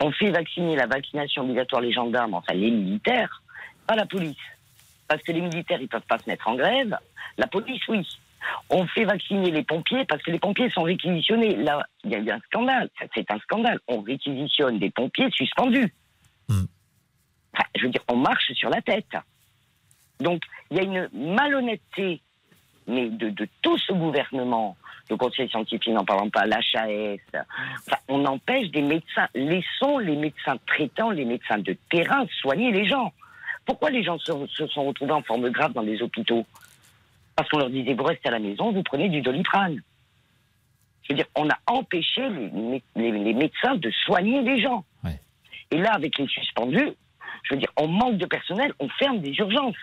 Speaker 17: on fait vacciner la vaccination obligatoire les gendarmes, enfin les militaires, pas la police. Parce que les militaires, ils peuvent pas se mettre en grève. La police, oui. On fait vacciner les pompiers parce que les pompiers sont réquisitionnés. Là, il y a eu un scandale. C'est un scandale. On réquisitionne des pompiers suspendus. Enfin, je veux dire, on marche sur la tête. Donc, il y a une malhonnêteté mais de, de tout ce gouvernement, le Conseil scientifique n'en parlant pas, l'HAS, enfin, on empêche des médecins, laissons les médecins traitants, les médecins de terrain soigner les gens. Pourquoi les gens se, se sont retrouvés en forme grave dans les hôpitaux Parce qu'on leur disait, vous restez à la maison, vous prenez du doliprane. Je veux dire, on a empêché les, mé- les- les médecins de soigner les gens. Et là, avec les suspendus, je veux dire, on manque de personnel, on ferme des urgences.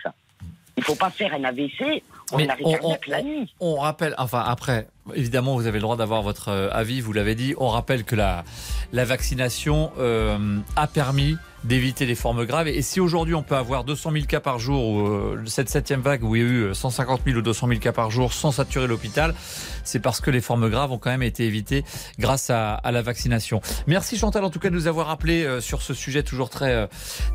Speaker 17: Il faut pas faire un AVC, on
Speaker 3: Mais
Speaker 17: arrête
Speaker 3: on-
Speaker 17: cardiaque
Speaker 3: on-
Speaker 17: la nuit.
Speaker 3: On rappelle, enfin après, évidemment, vous avez le droit d'avoir votre euh, avis, vous l'avez dit. On rappelle que la, la vaccination euh, a permis d'éviter les formes graves. Et si aujourd'hui on peut avoir 200 000 cas par jour, ou euh, cette septième vague où il y a eu 150 000 ou 200 000 cas par jour sans saturer l'hôpital, c'est parce que les formes graves ont quand même été évitées grâce à, la vaccination. Merci Chantal en tout cas de nous avoir appelé euh, sur ce sujet toujours très euh,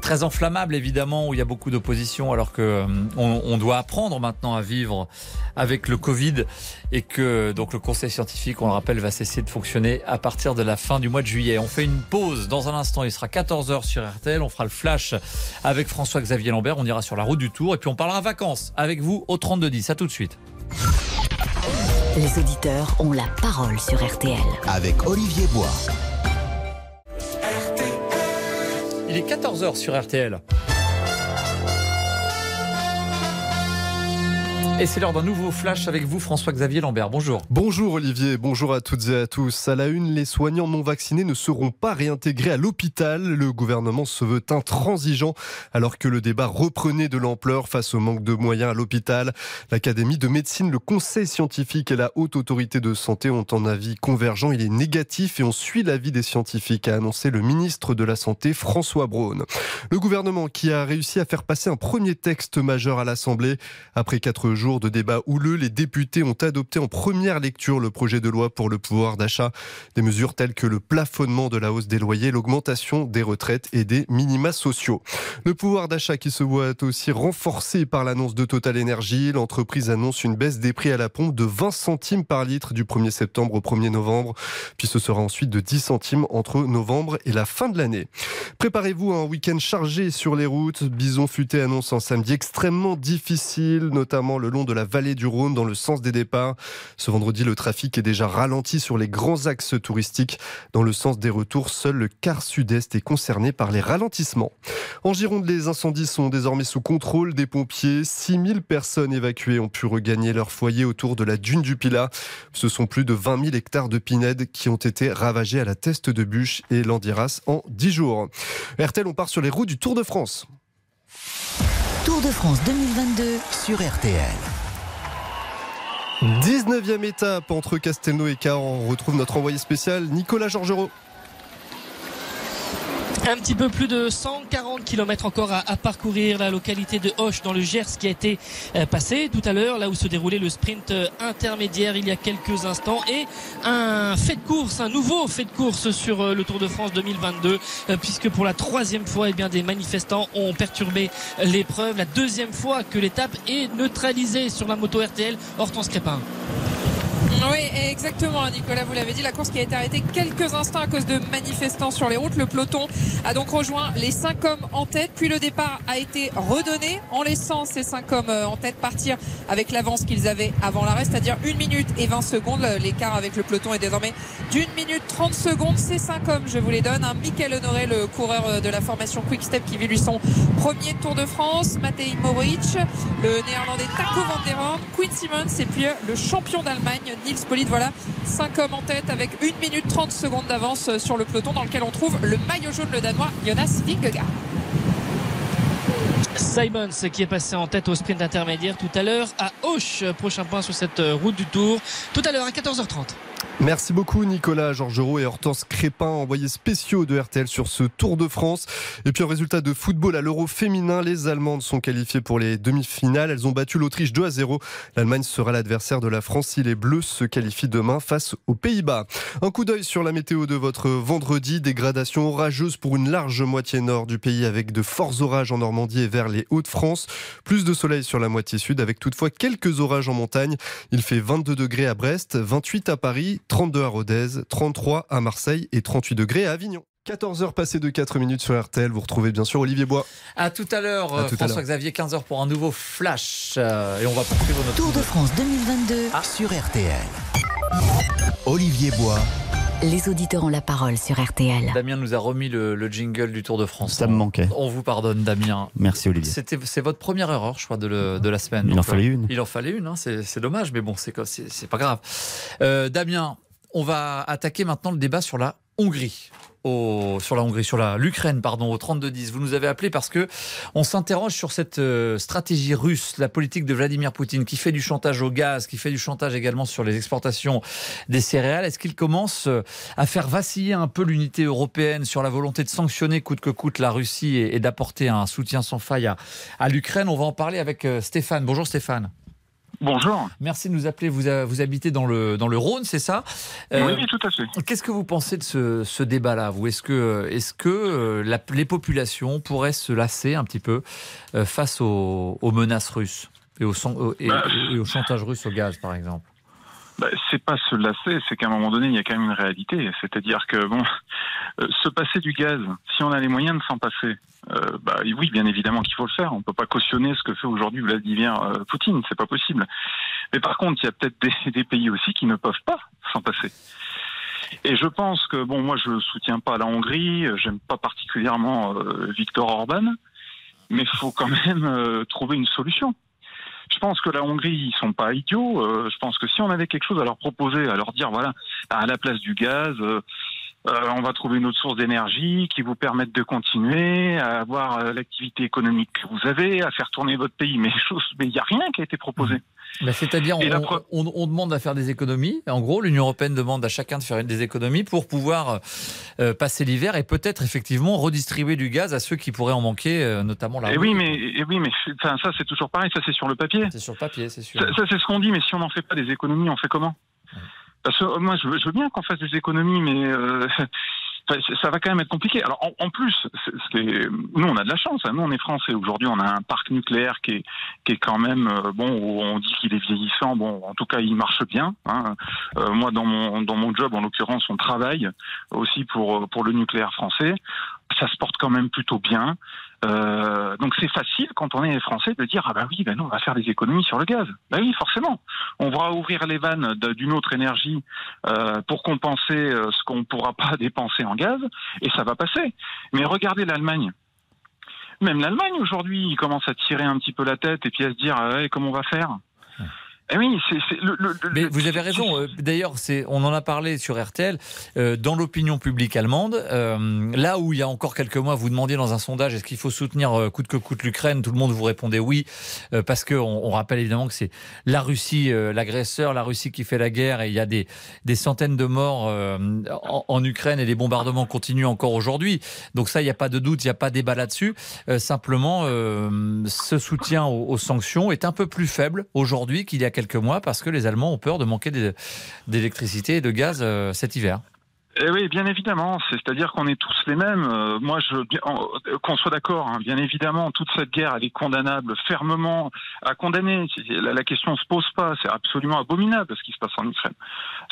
Speaker 3: très enflammable évidemment où il y a beaucoup d'opposition alors que euh, on doit apprendre maintenant à vivre avec le Covid et que donc le Conseil scientifique, on le rappelle, va cesser de fonctionner à partir de la fin du mois de juillet. On fait une pause dans un instant, il sera 14h sur RTL, on fera le flash avec François-Xavier Lambert, on ira sur la route du Tour et puis on parlera vacances avec vous au 3210. À tout de suite.
Speaker 2: Les auditeurs ont la parole sur RTL.
Speaker 1: Avec Olivier Bois.
Speaker 3: Il est 14h sur RTL. Et c'est l'heure d'un nouveau flash avec vous, François-Xavier Lambert. Bonjour.
Speaker 18: Bonjour Olivier, bonjour à toutes et à tous. À la une, les soignants non vaccinés ne seront pas réintégrés à l'hôpital. Le gouvernement se veut intransigeant alors que le débat reprenait de l'ampleur face au manque de moyens à l'hôpital. L'Académie de médecine, le Conseil scientifique et la Haute Autorité de Santé ont un avis convergent. Il est négatif et on suit l'avis des scientifiques, a annoncé le ministre de la Santé François Braun. Le gouvernement qui a réussi à faire passer un premier texte majeur à l'Assemblée après quatre jours de débat houleux, les députés ont adopté en première lecture le projet de loi pour le pouvoir d'achat. Des mesures telles que le plafonnement de la hausse des loyers, l'augmentation des retraites et des minima sociaux. Le pouvoir d'achat qui se voit aussi renforcé par l'annonce de Total Energy. L'entreprise annonce une baisse des prix à la pompe de 20 centimes par litre du 1er septembre au 1er novembre. Puis ce sera ensuite de 10 centimes entre novembre et la fin de l'année. Préparez-vous à un week-end chargé sur les routes. Bison Futé annonce un samedi extrêmement difficile, notamment le long de la vallée du Rhône dans le sens des départs. Ce vendredi, le trafic est déjà ralenti sur les grands axes touristiques. Dans le sens des retours, seul le quart sud-est est concerné par les ralentissements. En Gironde, les incendies sont désormais sous contrôle des pompiers. 6000 personnes évacuées ont pu regagner leur foyer autour de la dune du Pilat. Ce sont plus de 20 000 hectares de pinèdes qui ont été ravagés à la teste de bûche et l'Andiras en 10 jours. RTL, on part sur les routes du Tour de France.
Speaker 2: Tour de France 2022
Speaker 1: sur RTL.
Speaker 18: 19e étape entre Castelnau et Cahors. On retrouve notre envoyé spécial Nicolas Georgerot.
Speaker 12: Un petit peu plus de 140 km encore à, parcourir la localité de Hoche dans le Gers qui a été euh, passé tout à l'heure, là où se déroulait le sprint euh, intermédiaire il y a quelques instants et un fait de course, un nouveau fait de course sur euh, le Tour de France 2022 euh, puisque pour la troisième fois eh des manifestants ont perturbé l'épreuve, la deuxième fois que l'étape est neutralisée sur la moto RTL Hortense Crépin.
Speaker 19: Oui, exactement, Nicolas, vous l'avez dit, la course qui a été arrêtée quelques instants à cause de manifestants sur les routes. Le peloton a donc rejoint les cinq hommes en tête, puis le départ a été redonné en laissant ces cinq hommes euh, en tête partir avec l'avance qu'ils avaient avant l'arrêt, c'est-à-dire 1 minute et 20 secondes. L'écart avec le peloton est désormais d'une minute 30 secondes. Ces cinq hommes, je vous les donne. Un Michael Honoré, le coureur euh, de la formation Quick Step qui vit lui son premier Tour de France. Matej Moric, le néerlandais Taco van der Quinn Simmons et puis euh, le champion d'Allemagne, Nils Pollitt. Voilà, 5 hommes en tête avec 1 minute 30 secondes d'avance sur le peloton dans lequel on trouve le maillot jaune, le danois Jonas Vingegaard.
Speaker 12: Simons qui est passé en tête au sprint intermédiaire tout à l'heure à Auch. Prochain point sur cette euh, route du Tour. Tout à l'heure à 14h30.
Speaker 18: Merci beaucoup Nicolas Georgerot et Hortense Crépin, envoyés spéciaux de RTL sur ce Tour de France. Et puis en résultat de football à l'Euro féminin, les Allemandes sont qualifiées pour les demi-finales. Elles ont battu l'Autriche 2 à 0. L'Allemagne sera l'adversaire de la France si les Bleus se qualifient demain face aux Pays-Bas. Un coup d'œil sur la météo de votre vendredi. Dégradation orageuse pour une large moitié nord du pays avec de forts orages en Normandie et vers les Hauts-de-France. Plus de soleil sur la moitié sud avec toutefois quelques orages en montagne. Il fait 22 degrés à Brest, 28 à Paris, 32 à Rodez, 33 à Marseille et 38 degrés à Avignon. 14h passées de 4 minutes sur RTL. Vous retrouvez bien sûr Olivier Bois.
Speaker 3: À tout à l'heure,
Speaker 18: À tout à
Speaker 3: François-Xavier, 15h pour un nouveau flash. Euh, et on va poursuivre notre
Speaker 2: Tour de France 2022.
Speaker 1: Sur RTL. Olivier Bois.
Speaker 2: Les auditeurs ont la parole sur RTL.
Speaker 3: Damien nous a remis le, le jingle du Tour de France.
Speaker 20: Ça me manquait.
Speaker 3: On vous pardonne, Damien.
Speaker 20: Merci Olivier.
Speaker 3: C'était, c'est votre première erreur, je crois, de, le- de la semaine.
Speaker 20: Il en fallait
Speaker 3: euh,
Speaker 20: une.
Speaker 3: Il en fallait une, hein, c'est, c'est dommage, mais bon, c'est, c'est pas grave. Euh, Damien, on va attaquer maintenant le débat sur la Hongrie. Sur la Hongrie, sur l'Ukraine, pardon, au 32-10. Vous nous avez appelé parce que on s'interroge sur cette euh, stratégie russe, la politique de Vladimir Poutine, qui fait du chantage au gaz, qui fait du chantage également sur les exportations des céréales. Est-ce qu'il commence euh, à faire vaciller un peu l'unité européenne sur la volonté de sanctionner coûte que coûte la Russie et, d'apporter un soutien sans faille à, à l'Ukraine? On va en parler avec euh, Stéphane. Bonjour Stéphane.
Speaker 21: Bonjour.
Speaker 3: Merci de nous appeler. Vous, euh, vous habitez dans le, dans le Rhône, c'est ça? Euh,
Speaker 21: Oui, oui, tout à fait.
Speaker 3: Qu'est-ce que vous pensez de ce, ce débat-là Vous? Est-ce que, euh, la- les populations pourraient se lasser un petit peu face aux, aux menaces russes et au, et-
Speaker 21: Bah,
Speaker 3: et au chantage russe au gaz, par exemple?
Speaker 21: Bah, c'est pas se lasser, c'est qu'à un moment donné, il y a quand même une réalité. C'est-à-dire que, bon, euh, se passer du gaz, si on a les moyens de s'en passer, euh, bah, oui, bien évidemment qu'il faut le faire. On peut pas cautionner ce que fait aujourd'hui Vladimir euh, Poutine, c'est pas possible. Mais par contre, il y a peut-être des, des pays aussi qui ne peuvent pas s'en passer. Et je pense que, bon, moi, je soutiens pas la Hongrie, j'aime pas particulièrement euh, Viktor Orban, mais faut quand même euh, trouver une solution. Je pense que la Hongrie, ils sont pas idiots. Euh, je pense que si on avait quelque chose à leur proposer, à leur dire, voilà, à la place du gaz, euh, euh, on va trouver une autre source d'énergie qui vous permette de continuer, à avoir l'activité économique que vous avez, à faire tourner votre pays. Mais chose- mais il n'y a rien qui a été proposé.
Speaker 3: Bah, C'est-à-dire, on, on- on demande à faire des économies. En gros, l'Union européenne demande à chacun de faire des économies pour pouvoir euh, passer l'hiver et peut-être effectivement redistribuer du gaz à ceux qui pourraient en manquer, euh, notamment la
Speaker 21: Et oui, mais, et oui, mais ça c'est toujours pareil, ça c'est sur le papier.
Speaker 3: C'est sur le papier, c'est sûr.
Speaker 21: Ça, ça, c'est ce qu'on dit, mais si on n'en fait pas des économies, on fait comment? Parce que euh, moi, je veux, je veux bien qu'on fasse des économies, mais euh, ça- va quand même être compliqué. Alors, en, plus, nous, on a de la chance. hein. Nous, on est français. Aujourd'hui, on a un parc nucléaire qui est, qui est quand même euh, bon. On dit qu'il est vieillissant. Bon, en tout cas, il marche bien. hein. Euh, moi, dans mon dans mon job, en l'occurrence, on travaille aussi pour pour le nucléaire français. Ça se porte quand même plutôt bien. Euh, donc c'est facile quand on est français de dire ah bah oui ben nous on va faire des économies sur le gaz. Bah oui forcément. On va ouvrir les vannes d'une autre énergie euh, pour compenser euh, ce qu'on ne pourra pas dépenser en gaz et ça va passer. Mais regardez l'Allemagne. Même l'Allemagne aujourd'hui commence à tirer un petit peu la tête et puis à se dire ah ouais, comment on va faire? Eh oui c'est c'est le,
Speaker 3: Mais vous avez raison. euh, D'ailleurs, c'est, on en a parlé sur RTL. euh, dans l'opinion publique allemande, euh, là où il y a encore quelques mois, vous demandiez dans un sondage est-ce qu'il faut soutenir euh, coûte que coûte l'Ukraine, tout le monde vous répondait oui, parce que on, on rappelle évidemment que c'est la Russie l'agresseur, la Russie qui fait la guerre, et il y a des, des centaines de morts en, en Ukraine et les bombardements continuent encore aujourd'hui. Donc ça, il n'y a pas de doute, il n'y a pas de débat là-dessus. Simplement, ce soutien aux, aux sanctions est un peu plus faible aujourd'hui qu'il y a quelques mois parce que les Allemands ont peur de manquer d'é- d'électricité et de gaz euh, cet hiver.
Speaker 21: Eh oui, bien évidemment. C'est-à-dire qu'on est tous les mêmes. Euh, moi, je euh, qu'on soit d'accord. hein, bien évidemment, toute cette guerre, elle est condamnable fermement à condamner. La, la question se pose pas. C'est absolument abominable ce qui se passe en Ukraine.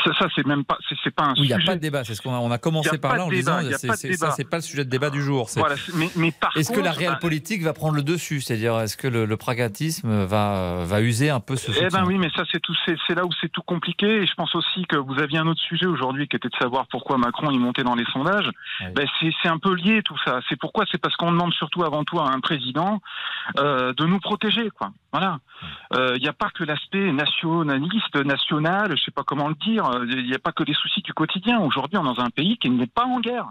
Speaker 21: Ça, ça c'est même pas. C'est pas un
Speaker 3: Oui, il n'y a pas de débat. C'est ce qu'on a, on a commencé
Speaker 21: a
Speaker 3: par là en
Speaker 21: débat,
Speaker 3: disant c'est- ça, c'est pas le sujet de débat du jour. C'est-
Speaker 21: Voilà, mais, mais
Speaker 3: Est-ce que la réelle
Speaker 21: bah,
Speaker 3: politique va prendre le dessus? C'est-à-dire, est-ce que le, le pragmatisme va, va user un peu ce
Speaker 21: Eh
Speaker 3: soutien?
Speaker 21: ben oui, mais ça c'est tout, c'est là où c'est tout compliqué. Et je pense aussi que vous aviez un autre sujet aujourd'hui qui était de savoir pourquoi Macron il montait dans les sondages. Ben c'est un peu lié tout ça. C'est pourquoi C'est parce qu'on demande surtout avant tout à un président euh, de nous protéger, quoi. Voilà. Euh, Il n'y a pas que l'aspect nationaliste, national, je sais pas comment le dire. Il n'y a pas que les soucis du quotidien. Aujourd'hui, on est dans un pays qui n'est pas en guerre.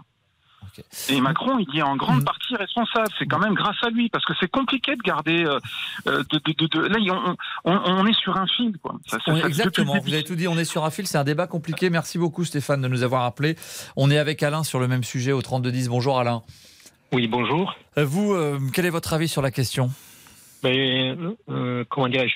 Speaker 21: Et Macron, il y est en grande partie responsable. C'est quand même grâce à lui, parce que c'est compliqué de garder. euh, euh, de, de- de- de- Là, on, on- on est sur un fil, quoi. Ça- ça-
Speaker 3: On-
Speaker 21: ça-
Speaker 3: exactement, vous avez tout dit, on est sur un fil, c'est un débat compliqué. Merci beaucoup Stéphane de nous avoir appelé. On est avec Alain sur le même sujet au 3210. Bonjour Alain.
Speaker 22: Oui, bonjour.
Speaker 3: Euh, Vous, euh, quel est votre avis sur la question?
Speaker 22: Ben, euh, comment dirais-je?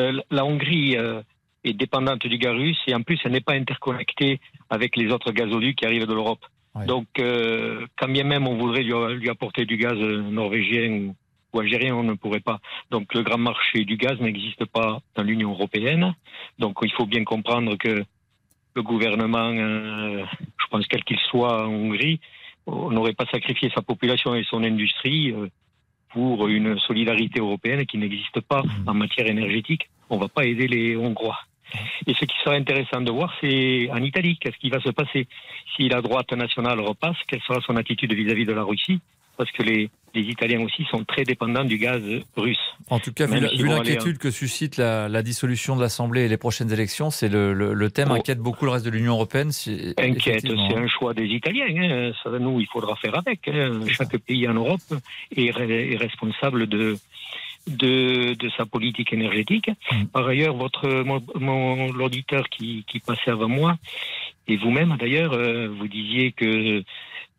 Speaker 22: Euh, La Hongrie euh, est dépendante du gaz russe et en plus, elle n'est pas interconnectée avec les autres gazoducs qui arrivent de l'Europe. Donc, euh, quand bien même on voudrait lui, lui apporter du gaz euh, norvégien ou, algérien, on ne pourrait pas. Donc, le grand marché du gaz n'existe pas dans l'Union européenne. Donc, il faut bien comprendre que le gouvernement, euh, je pense quel qu'il soit en Hongrie, on n'aurait pas sacrifié sa population et son industrie euh, pour une solidarité européenne qui n'existe pas
Speaker 3: Mmh.
Speaker 22: en matière énergétique. On ne va pas aider les Hongrois. Et ce qui serait intéressant de voir, c'est en Italie, qu'est-ce qui va se passer? Si la droite nationale repasse, quelle sera son attitude vis-à-vis de la Russie? Parce que les, les Italiens aussi sont très dépendants du gaz russe.
Speaker 3: En tout cas, vu
Speaker 22: Même
Speaker 3: l'inquiétude que suscite la, la dissolution de l'Assemblée et les prochaines élections, c'est le, le- le thème inquiète beaucoup le reste de l'Union européenne. si-
Speaker 22: Inquiète, c'est un choix des Italiens. hein. Ça, nous, il faudra faire avec. hein. Chaque pays en Europe est responsable de, de, de sa politique énergétique. Par ailleurs, votre mon, mon- l'auditeur qui, qui passait avant moi et vous-même d'ailleurs, euh, vous disiez que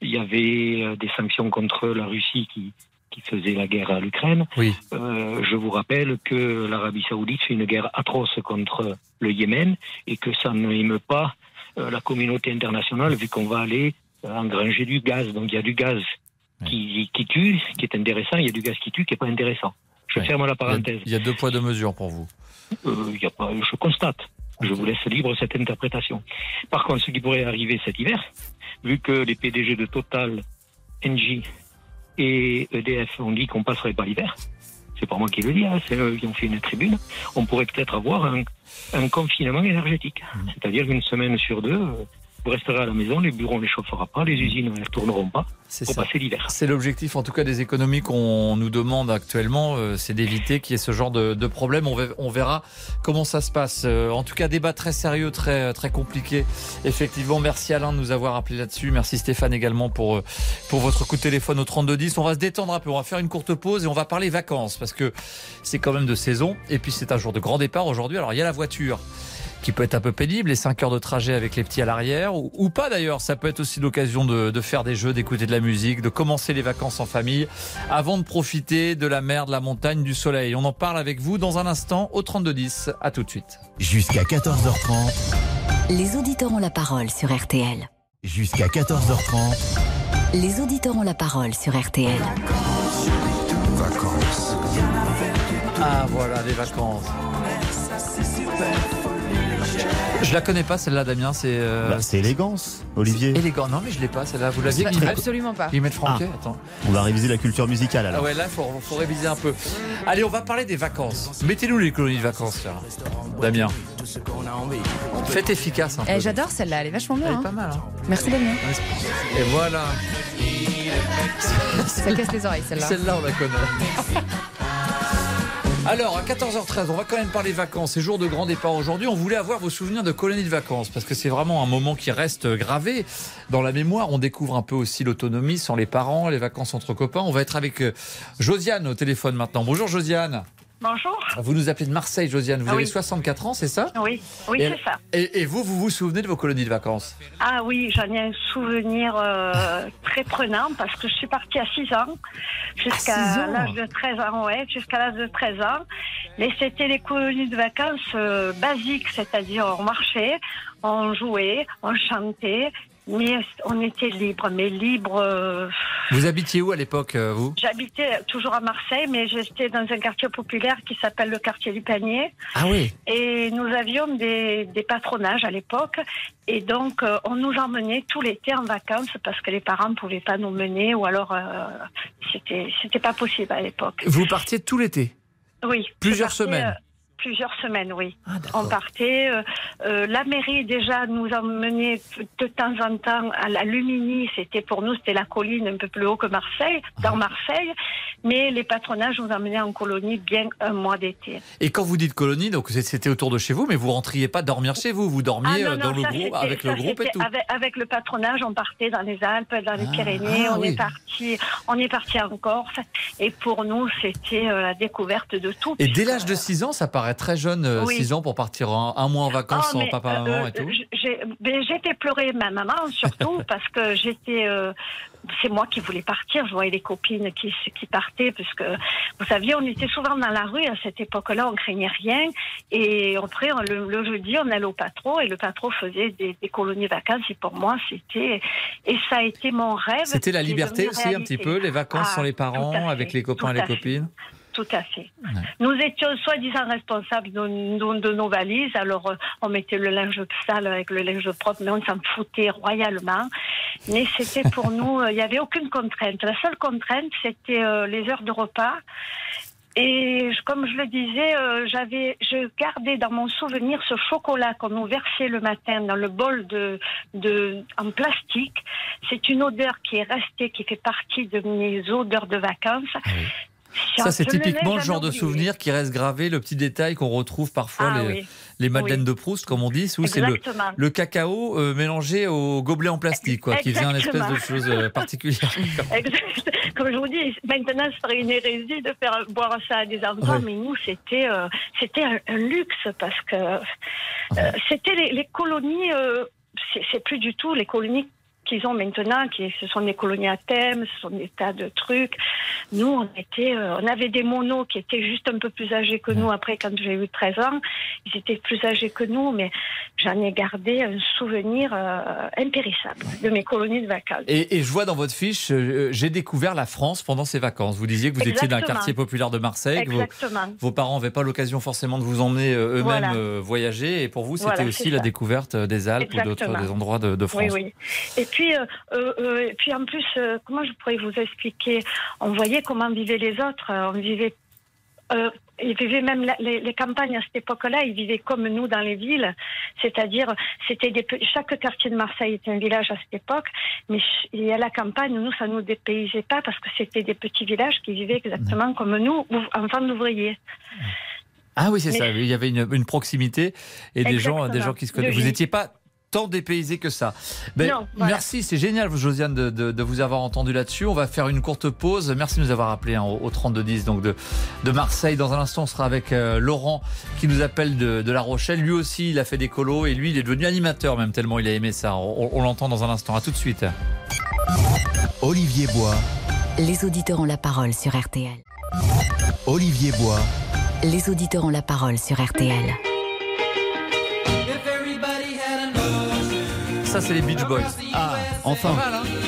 Speaker 22: il y avait euh, des sanctions contre la Russie qui qui faisait la guerre à l'Ukraine.
Speaker 3: Oui.
Speaker 22: Euh, je vous rappelle que l'Arabie Saoudite fait une guerre atroce contre le Yémen et que ça n'aime pas euh, la communauté internationale vu qu'on va aller euh, engranger du gaz. Donc il y a du gaz qui, qui tue, qui est intéressant, il y a du gaz qui tue, qui n'est pas intéressant. Je
Speaker 3: Ouais.
Speaker 22: ferme la
Speaker 3: Il y a-
Speaker 22: parenthèse.
Speaker 3: Il y a deux poids, deux mesures pour vous.
Speaker 22: Euh, il y a pas, je constate. Je vous laisse libre cette interprétation. Par contre, ce qui pourrait arriver cet hiver, vu que les PDG de Total, Engie et EDF ont dit qu'on passerait pas l'hiver, c'est pas moi qui le dis, hein, c'est eux qui ont fait une tribune, on pourrait peut-être avoir un, un confinement énergétique. C'est-à-dire une semaine sur deux, euh, vous resterez à la maison, les bureaux ne les chauffera pas, les usines ne tourneront pas
Speaker 3: C'est
Speaker 22: pour
Speaker 3: ça.
Speaker 22: passer l'hiver.
Speaker 3: C'est l'objectif, en tout cas, des économies qu'on nous demande actuellement, euh, c'est d'éviter qu'il y ait ce genre de, de problème. On verra comment ça se passe. Euh, en tout cas, débat très sérieux, très très compliqué. Effectivement, merci Alain de nous avoir appelé là-dessus. Merci Stéphane également pour euh, pour votre coup de téléphone au 3210. On va se détendre un peu. On va faire une courte pause et on va parler vacances parce que c'est quand même de saison. Et puis c'est un jour de grand départ aujourd'hui. Alors il y a la voiture qui peut être un peu pénible, les 5 heures de trajet avec les petits à l'arrière, ou, ou pas d'ailleurs. Ça peut être aussi l'occasion de, de faire des jeux, d'écouter de la musique, de commencer les vacances en famille, avant de profiter de la mer, de la montagne, du soleil. On en parle avec vous dans un instant au 3210. À tout de suite.
Speaker 1: Jusqu'à 14h30.
Speaker 2: Les auditeurs ont la parole sur RTL.
Speaker 1: Jusqu'à 14h30.
Speaker 2: Les auditeurs ont la parole sur RTL.
Speaker 1: Vacances.
Speaker 3: Ah voilà, les vacances. Je la connais pas celle-là, Damien. C'est euh,
Speaker 20: Bah, c'est élégance, Olivier.
Speaker 3: élégant. Non, mais je l'ai pas celle-là. Vous l'aviez
Speaker 7: Absolument pas.
Speaker 3: Guillemette Franquet.
Speaker 20: Ah.
Speaker 3: Attends.
Speaker 20: On va réviser la culture musicale alors.
Speaker 3: Ah ouais, là, faut, faut réviser un peu. Allez, on va parler des vacances. Mettez-nous les colonies de vacances, là. Damien. Faites efficace. Un peu.
Speaker 7: Eh, J'adore celle-là, elle est vachement bien.
Speaker 3: Elle est
Speaker 7: hein.
Speaker 3: pas mal. hein.
Speaker 7: Merci Damien.
Speaker 3: Et voilà.
Speaker 7: Ça casse les oreilles celle-là.
Speaker 3: Celle-là, on la connaît. Alors, à 14h13, on va quand même parler vacances. C'est jour de grand départ aujourd'hui. On voulait avoir vos souvenirs de colonies de vacances parce que c'est vraiment un moment qui reste gravé dans la mémoire. On découvre un peu aussi l'autonomie sans les parents, les vacances entre copains. On va être avec euh, Josiane au téléphone maintenant. Bonjour Josiane.
Speaker 23: Bonjour.
Speaker 3: Vous nous appelez de Marseille, Josiane. Vous
Speaker 23: Ah
Speaker 3: avez
Speaker 23: oui.
Speaker 3: 64 ans, c'est ça?
Speaker 23: Oui, oui, c'est ça.
Speaker 3: Et, et vous, vous vous souvenez de vos colonies de vacances?
Speaker 23: Ah oui, j'en ai un souvenir euh, très prenant parce que je suis partie à 6 ans, jusqu'à
Speaker 3: 6 ans?
Speaker 23: l'âge de 13 ans, ouais, jusqu'à l'âge de 13 ans. Mais c'était les colonies de vacances euh, basiques, c'est-à-dire on marchait, on jouait, on chantait, mais on était libre, mais libre. euh,
Speaker 3: Vous habitiez où à l'époque, euh, vous?
Speaker 23: J'habitais toujours à Marseille, mais j'étais dans un quartier populaire qui s'appelle le quartier du Panier.
Speaker 3: Ah oui.
Speaker 23: Et nous avions des, des patronages à l'époque. Et donc, euh, on nous emmenait tout l'été en vacances parce que les parents ne pouvaient pas nous mener ou alors c'était c'était pas possible à l'époque.
Speaker 3: Vous partiez tout l'été?
Speaker 23: Oui.
Speaker 3: Plusieurs
Speaker 23: partais,
Speaker 3: semaines.
Speaker 23: Plusieurs semaines, oui.
Speaker 3: Ah,
Speaker 23: on partait. euh, euh, la mairie déjà nous emmenait de temps en temps à la Lumini. C'était pour nous, c'était la colline un peu plus haut que Marseille,
Speaker 3: Ah.
Speaker 23: dans Marseille. Mais les patronages nous emmenaient en colonie bien un mois d'été.
Speaker 3: Et quand vous dites colonie, donc c'était autour de chez vous, mais vous rentriez pas dormir chez vous, vous dormiez
Speaker 23: Ah,
Speaker 3: euh,
Speaker 23: non,
Speaker 3: dans le groupe, avec le groupe et tout.
Speaker 23: Avec, avec le patronage, on partait dans les Alpes, dans les Pyrénées,
Speaker 3: ah
Speaker 23: on
Speaker 3: oui.
Speaker 23: est parti, on est parti en Corse. Et pour nous, c'était euh, la découverte de tout.
Speaker 3: Et dès l'âge de 6 ans, ça paraît très jeune, euh,
Speaker 23: Oui.
Speaker 3: 6 ans pour partir un, un mois en vacances
Speaker 23: Oh,
Speaker 3: sans papa, maman
Speaker 23: euh,
Speaker 3: et tout.
Speaker 23: j'ai- ben, pleurer ma maman, surtout parce que j'étais. euh, c'est moi qui voulais partir. Je voyais les copines qui, qui partaient, puisque vous saviez, on était souvent dans la rue à cette époque-là, on craignait rien. Et après, on- le, le jeudi, on allait au patron et le patron faisait des, des colonies vacances. Et pour moi, c'était. Et ça a été mon rêve.
Speaker 3: C'était la liberté aussi, un petit peu, les vacances
Speaker 23: Ah,
Speaker 3: sans les parents, avec les copains et les
Speaker 23: fait. Tout à fait. Nous étions soi-disant responsables de, de- de nos valises. Alors, euh, on mettait le linge sale avec le linge propre, mais on s'en foutait royalement. Mais c'était pour nous, euh, il n'y avait aucune contrainte. La seule contrainte, c'était euh, les heures de repas. Et je- comme je le disais, euh, j'avais, je gardais dans mon souvenir ce chocolat qu'on nous versait le matin dans le bol de, de, en plastique. C'est une odeur qui est restée, qui fait partie de mes odeurs de vacances.
Speaker 3: Ça, c'est typiquement le genre de souvenir qui reste gravé, le petit détail qu'on retrouve parfois
Speaker 23: Ah
Speaker 3: les,
Speaker 23: oui.
Speaker 3: les madeleines
Speaker 23: Oui.
Speaker 3: de Proust, comme on dit, où c'est le, cacao euh, mélangé au gobelet en plastique, quoi, qui faisait un espèce de chose euh, particulière.
Speaker 23: Exact. Comme je vous dis, maintenant, ce serait une hérésie de faire boire ça à des enfants,
Speaker 3: Ouais.
Speaker 23: mais nous, c'était euh, c'était un, un luxe parce que euh, c'était les, les colonies. c'est plus du tout les colonies qu'ils ont maintenant, qui ce sont des colonies à thème, ce sont des tas de trucs. Nous, on était, euh, on avait des monos qui étaient juste un peu plus âgés que nous. Après, quand j'ai eu 13 ans, ils étaient plus âgés que nous, mais j'en ai gardé un souvenir euh, impérissable de mes colonies de vacances.
Speaker 3: Et, et je vois dans votre fiche, euh, j'ai découvert la France pendant ces vacances. Vous disiez que vous étiez d'un
Speaker 23: Exactement.
Speaker 3: quartier populaire de Marseille, que vos,
Speaker 23: Exactement.
Speaker 3: vos parents n'avaient pas l'occasion forcément de vous emmener eux-mêmes
Speaker 23: Voilà.
Speaker 3: voyager, et pour vous, c'était
Speaker 23: Voilà,
Speaker 3: aussi la découverte des Alpes ou d'autres
Speaker 23: Exactement.
Speaker 3: endroits de, de France.
Speaker 23: Oui, oui. Et puis, euh, euh, euh, puis en plus, comment je pourrais vous expliquer? On voyait comment vivaient les autres. On vivait. Euh, ils vivaient même la- les, les campagnes à cette époque-là, ils vivaient comme nous dans les villes, c'est-à-dire c'était des chaque quartier de Marseille était un village à cette époque, mais et à la campagne nous ça nous dépaysait pas parce que c'était des petits villages qui vivaient exactement comme nous, enfants d'ouvriers.
Speaker 3: Ah oui, c'est
Speaker 23: Mais-
Speaker 3: ça. Il y avait une, une proximité et des gens, des gens qui se
Speaker 23: De
Speaker 3: connaissent. Vous n'étiez pas tant dépaysé que ça. Ben,
Speaker 23: Non, voilà.
Speaker 3: Merci, c'est génial, Josiane, de, de- de vous avoir entendu là-dessus. On va faire une courte pause. Merci de nous avoir appelé hein, au, au 3210 donc de, de Marseille. Dans un instant, on sera avec euh, Laurent qui nous appelle de, de La Rochelle. Lui aussi, il a fait des colos et lui, il est devenu animateur même tellement il a aimé ça. On, on l'entend dans un instant. À tout de suite.
Speaker 1: Olivier Bois,
Speaker 2: Les auditeurs ont la parole sur RTL.
Speaker 1: Olivier Bois,
Speaker 2: Les auditeurs ont la parole sur RTL.
Speaker 3: Ça, c'est les Beach Boys.
Speaker 20: Ah, enfin.
Speaker 3: Mal, hein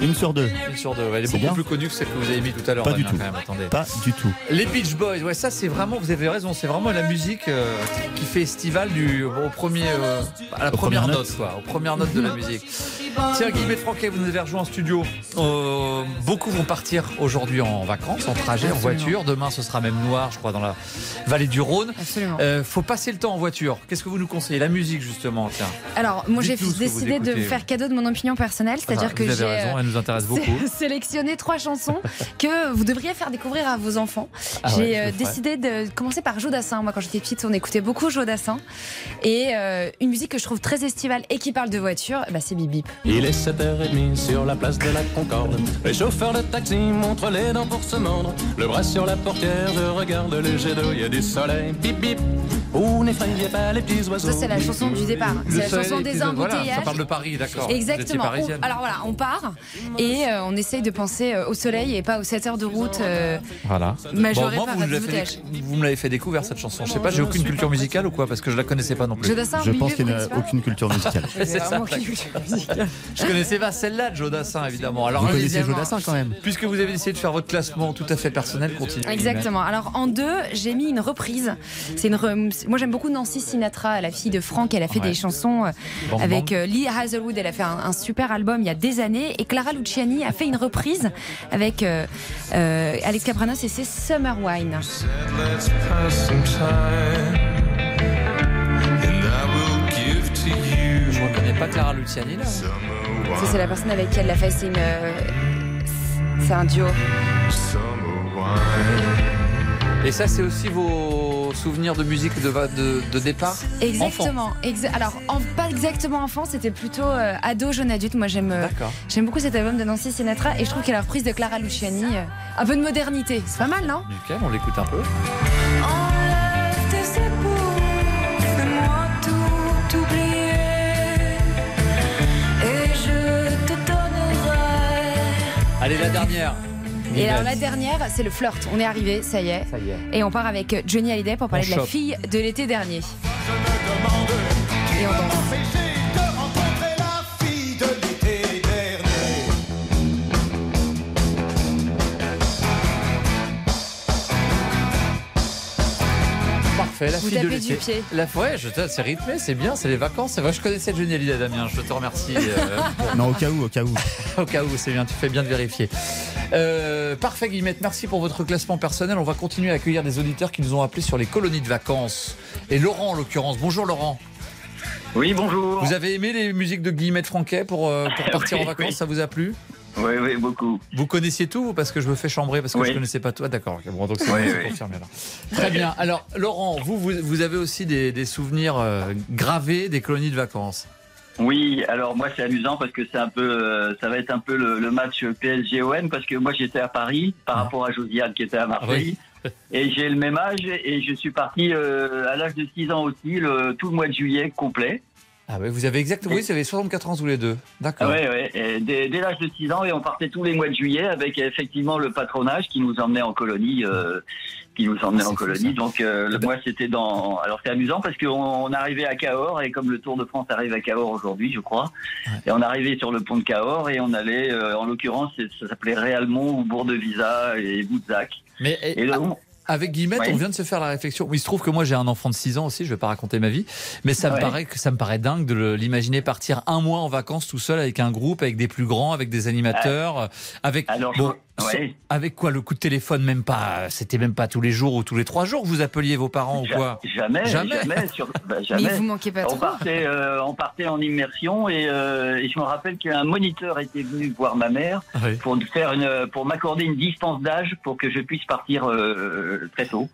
Speaker 20: Une sur deux.
Speaker 3: Une sur deux. Elle est
Speaker 20: C'est
Speaker 3: beaucoup
Speaker 20: bien.
Speaker 3: plus connue que celle que vous avez mis tout à l'heure.
Speaker 20: Pas du tout.
Speaker 3: quand même. Attendez.
Speaker 20: Pas du tout.
Speaker 3: Les Beach Boys, ouais, ça c'est vraiment, vous avez raison, c'est vraiment la musique euh, qui fait estival du, au premier, euh, à la
Speaker 20: Aux
Speaker 3: première
Speaker 20: premières
Speaker 3: note,
Speaker 20: notes.
Speaker 3: quoi, aux premières notes de la musique. Tiens, Guillemette Franquet, vous nous avez rejoint en studio. Euh, beaucoup vont partir aujourd'hui en vacances, en trajet, en voiture. Demain, ce sera même noir, je crois, dans la vallée du Rhône.
Speaker 7: Absolument.
Speaker 3: Euh, faut passer le temps en voiture. Qu'est-ce que vous nous conseillez? La musique, justement, tiens.
Speaker 7: Alors, moi j'ai décidé de faire cadeau de mon opinion personnelle, c'est-à-dire
Speaker 3: Ah,
Speaker 7: que j'ai
Speaker 3: nous intéresse beaucoup.
Speaker 7: sé- sélectionné trois chansons que vous devriez faire découvrir à vos enfants.
Speaker 3: Ah ouais,
Speaker 7: j'ai
Speaker 3: le
Speaker 7: euh, décidé de commencer par Joe Dassin. Moi, quand j'étais petite, on écoutait beaucoup Joe Dassin. Et euh, une musique que je trouve très estivale et qui parle de voiture, bah, c'est Bip Bip.
Speaker 24: Il est 7h30 sur la place de la Concorde. Les chauffeurs de taxi montrent les dents pour se mordre. Le bras sur la portière, je regarde le jet d'eau, il y a du soleil. Bip bip. Ou n'effrayez pas les petits oiseaux.
Speaker 7: Ça, c'est la chanson du départ. C'est la chanson des
Speaker 3: plus- voilà,
Speaker 7: embouteillages.
Speaker 3: ça parle de Paris, d'accord.
Speaker 7: Exactement. On- alors voilà, on part et euh, on essaye de penser euh, au soleil et pas aux 7 heures de route. euh,
Speaker 3: Voilà.
Speaker 7: Majoré
Speaker 3: moi,
Speaker 7: par
Speaker 3: vous, me l'avez fait, vous me l'avez fait découvrir cette chanson. Je sais pas, j'ai aucune culture musicale ou quoi Parce que je la connaissais pas non plus.
Speaker 7: Joe Dassin,
Speaker 20: Je pense qu'il
Speaker 7: connaissez pas
Speaker 20: aucune culture musicale.
Speaker 3: C'est ça. Je connaissais pas celle-là de Joe Dassin, évidemment. Alors,
Speaker 20: Vous connaissez Joe Dassin quand même
Speaker 3: Puisque vous avez essayé de faire votre classement tout à fait personnel, continuez.
Speaker 7: Exactement. Alors en deux, j'ai mis une reprise. C'est une. re- Moi j'aime beaucoup Nancy Sinatra, la fille de Franck. Elle a fait
Speaker 3: Ouais.
Speaker 7: des chansons avec Lee Hazelwood. Elle a fait un, un super album il y a des années. Et Clara Luciani a fait une reprise avec euh, euh, Alex Capranos et c'est Summer Wine.
Speaker 3: Je reconnais pas Clara Luciani là.
Speaker 7: Ça c'est la personne avec qui elle l'a fait. C'est une. euh, C'est un duo.
Speaker 24: Summer wine.
Speaker 3: Et ça, c'est aussi vos souvenirs de musique de, de, de départ.
Speaker 7: Exactement. Exa- alors, en- pas exactement enfant, c'était plutôt euh, ado, jeune adulte. Moi, j'aime euh,
Speaker 3: D'accord.
Speaker 7: j'aime beaucoup cet album de Nancy Sinatra et je trouve que la reprise de Clara Luciani, euh, un peu de modernité. C'est pas mal, non?
Speaker 3: Nickel, on l'écoute un peu. Allez, la dernière.
Speaker 7: Et alors, la dernière, c'est le flirt. On est arrivé, ça y est.
Speaker 3: Ça y est.
Speaker 7: Et on part avec Johnny Hallyday pour parler
Speaker 3: On
Speaker 7: de la fille de l'été dernier. Et on danse.
Speaker 3: La
Speaker 7: Vous
Speaker 3: fille de
Speaker 7: tapez
Speaker 3: l'été.
Speaker 7: du pied.
Speaker 3: La ouais, je te- c'est rythmé, c'est bien, c'est les vacances. C'est vrai, je connaissais Johnny Hallyday, Damien. Je te remercie. euh,
Speaker 20: Non, au cas où, au cas où.
Speaker 3: Au cas où, c'est bien, tu fais bien de vérifier. Euh, parfait, Guillemette, merci pour votre classement personnel. On va continuer à accueillir des auditeurs qui nous ont appelés sur les colonies de vacances. Et Laurent, en l'occurrence. Bonjour, Laurent.
Speaker 25: Oui, bonjour.
Speaker 3: Vous avez aimé les musiques de Guillemette Franquet pour, euh, pour partir
Speaker 25: Oui,
Speaker 3: en vacances
Speaker 25: oui.
Speaker 3: Ça vous a plu?
Speaker 25: Oui, oui, beaucoup.
Speaker 3: Vous connaissiez tout ou parce que je me fais chambrer parce que
Speaker 25: Oui.
Speaker 3: je connaissais pas tout Ah, d'accord, bon, donc c'est
Speaker 25: Oui,
Speaker 3: c'est
Speaker 25: oui.
Speaker 3: confirmé là. Très bien. Alors, Laurent, vous, vous, vous avez aussi des, des souvenirs euh, gravés des colonies de vacances
Speaker 25: Oui, alors moi c'est amusant parce que c'est un peu, euh, ça va être un peu le, le match PSG-OM parce que moi j'étais à Paris par rapport à Josiane qui était à Marseille. Et j'ai le même âge et je suis parti euh, à l'âge de 6 ans aussi, le, tout le mois de juillet complet.
Speaker 3: Ah oui, vous avez exactement, oui, vous avez 64 ans tous les deux. D'accord.
Speaker 25: Ouais. Et dès, dès l'âge de 6 ans, et on partait tous les mois de juillet avec effectivement le patronage qui nous emmenait en colonie, euh, qui nous emmenait en colonie. Donc euh, le- moi c'était dans. Alors c'est amusant parce qu'on on arrivait à Cahors et comme le Tour de France arrive à Cahors aujourd'hui, je crois, et on arrivait sur le pont de Cahors et on allait, euh, en l'occurrence, ça s'appelait Réalmont ou Bourg-de-Visa et Boutzac.
Speaker 3: Mais
Speaker 25: Et là, on-
Speaker 3: Avec Guillemette, on vient de se faire la réflexion. Il se trouve que moi j'ai un enfant de 6 ans aussi, je vais pas raconter ma vie, mais ça me paraît que ça me paraît dingue de l'imaginer partir un mois en vacances tout seul avec un groupe, avec des plus grands, avec des animateurs, euh, avec
Speaker 25: Alors,
Speaker 3: bon,
Speaker 25: ouais.
Speaker 3: avec quoi le coup de téléphone même pas, c'était même pas tous les jours ou tous les trois jours que vous appeliez vos parents ou quoi
Speaker 25: Jamais, jamais, sur- bah, jamais.
Speaker 7: Mais vous manquez pas
Speaker 25: on
Speaker 7: trop.
Speaker 25: Partait, euh, on partait en immersion et, euh, et je me rappelle qu'un moniteur était venu voir ma mère
Speaker 3: Oui.
Speaker 25: pour faire une, pour m'accorder une distance d'âge pour que je puisse partir euh, très tôt.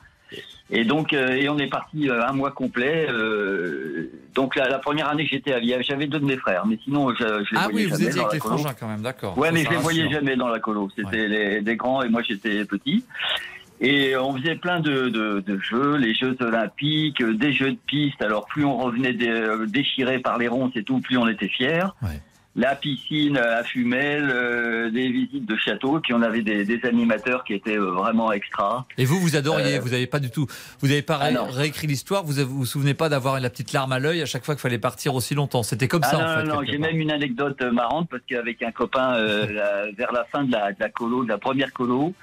Speaker 25: Et donc, euh, et on est parti euh, un mois complet. euh, donc la, la première année que j'étais à Liège, j'avais deux de mes frères, mais sinon je, je les
Speaker 3: Ah
Speaker 25: voyais
Speaker 3: oui, vous
Speaker 25: jamais
Speaker 3: étiez
Speaker 25: dans
Speaker 3: avec les frangins quand même, d'accord.
Speaker 25: Ouais, mais je les voyais jamais dans la colo. C'était les, des grands et moi j'étais petit. Et on faisait plein de, de, de jeux, les Jeux olympiques, des jeux de piste. Alors plus on revenait dé- déchiré par les ronces et tout, plus on était fiers. La piscine à Fumel, euh, des visites de château, puis on avait des, des animateurs qui étaient euh, vraiment extra.
Speaker 3: Et vous, vous adoriez,
Speaker 25: Euh,
Speaker 3: vous n'avez pas du tout, vous n'avez pas
Speaker 25: Ah
Speaker 3: ré- réécrit l'histoire, vous vous vous souvenez pas d'avoir la petite larme à l'œil à chaque fois qu'il fallait partir aussi longtemps? C'était comme
Speaker 25: ah
Speaker 3: ça
Speaker 25: non,
Speaker 3: en fait.
Speaker 25: non, j'ai même une anecdote euh, marrante parce qu'avec un copain la- vers la fin de la, de la colo, de la première colo,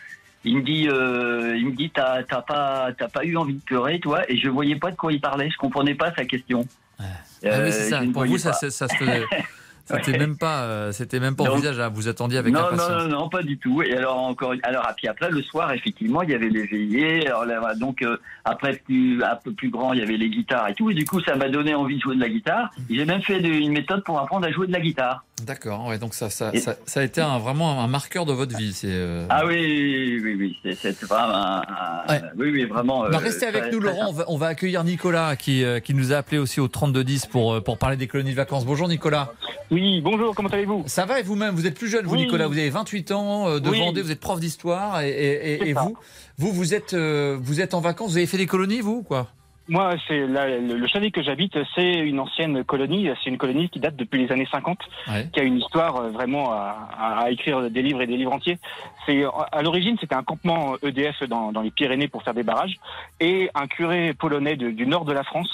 Speaker 25: il me dit, il me dit, t'as pas, t'as pas eu envie de pleurer, toi? Et je voyais pas de quoi il parlait, je comprenais pas sa question.
Speaker 3: Ah oui, c'est ça. Pour vous, ça,
Speaker 25: pas.
Speaker 3: ça, ça se. C'était
Speaker 25: Ouais.
Speaker 3: même pas, euh, c'était même pas envisageable. Vous attendiez avec
Speaker 25: non, non,
Speaker 3: impatience.
Speaker 25: non, non, pas du tout. Et alors encore, alors puis après le soir, effectivement, il y avait les veillées. Alors là, donc euh, après plus, un peu plus grand, il y avait les guitares et tout. Et du coup, ça m'a donné envie de jouer de la guitare. J'ai même fait de- une méthode pour apprendre à jouer de la guitare.
Speaker 3: D'accord. Ouais, donc ça, ça,
Speaker 25: Et-
Speaker 3: ça, ça a été un- vraiment un marqueur de votre vie. C'est. euh,
Speaker 25: Ah oui, oui, oui, c'est- c'est vraiment, un- un- oui, oui, vraiment.
Speaker 3: Bah,
Speaker 25: euh,
Speaker 3: restez avec nous, Laurent. On va, on va accueillir Nicolas qui, qui nous a appelé aussi au 3210 pour, pour parler des colonies de vacances. Bonjour, Nicolas.
Speaker 13: Oui, bonjour, comment allez-vous
Speaker 3: Ça va et vous-même Vous êtes plus jeune, vous,
Speaker 13: Oui.
Speaker 3: Nicolas. Vous avez 28 ans euh, de
Speaker 13: Oui.
Speaker 3: Vendée, vous êtes prof d'histoire. Et, vous, vous, vous êtes, euh, vous êtes en vacances. Vous avez fait des colonies, vous ou quoi?
Speaker 13: Moi, c'est le, le chalet que j'habite, c'est une ancienne colonie. C'est une colonie qui date depuis les années 50,
Speaker 3: Ouais.
Speaker 13: qui a une histoire euh, vraiment à, à- à écrire des livres et des livres entiers. C'est à l'origine, c'était un campement EDF dans, dans les Pyrénées pour faire des barrages, et un curé polonais de- du nord de la France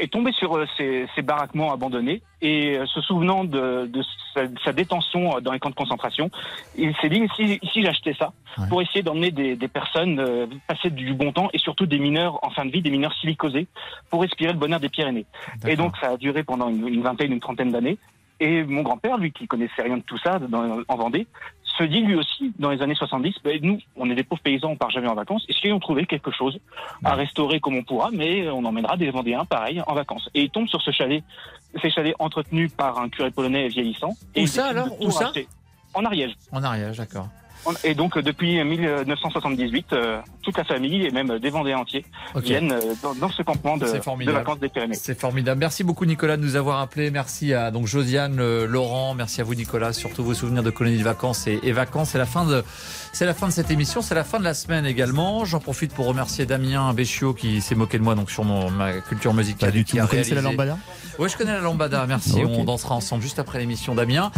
Speaker 13: est tombé sur euh, ces, ces baraquements abandonnés et euh, se souvenant de, de sa, détention euh, dans les camps de concentration, il s'est dit si, si j'achetais ça pour essayer d'emmener des, des personnes euh, passer du bon temps et surtout des mineurs en fin de vie, des mineurs silicosés, pour respirer le bonheur des Pyrénées. Et donc ça a duré pendant une, une vingtaine, une trentaine d'années. Et mon grand-père, lui, qui connaissait rien de tout ça dans- en Vendée, se dit lui aussi, dans les années 70, ben, nous, on est des pauvres paysans, on part jamais en vacances, est-ce qu'ils ont trouvé quelque chose à restaurer comme on pourra, mais on emmènera des Vendéens, pareil, en vacances. Et il tombe sur ce chalet, ces chalets entretenus par un curé polonais vieillissant. et
Speaker 3: Où ça,
Speaker 13: de
Speaker 3: alors Où ça
Speaker 13: racheter. En Ariège.
Speaker 3: En Ariège, d'accord.
Speaker 13: Et donc euh, depuis 1978, euh, toute la famille et même des Vendéens entiers viennent euh, dans, dans ce campement de, vacances des Pyrénées.
Speaker 3: C'est formidable. Merci beaucoup Nicolas de nous avoir appelés. Merci à donc Josiane, euh, Laurent, merci à vous Nicolas, surtout vos souvenirs de colonies de vacances et, et vacances. C'est la fin de c'est la fin de cette émission, c'est la fin de la semaine également. J'en profite pour remercier Damien Béchiot qui s'est moqué de moi donc sur mon, ma culture musicale.
Speaker 20: Pas du tout. Vous connaissez la lambada?
Speaker 3: Oui, je connais la lambada. Merci. On dansera ensemble juste après l'émission Damien.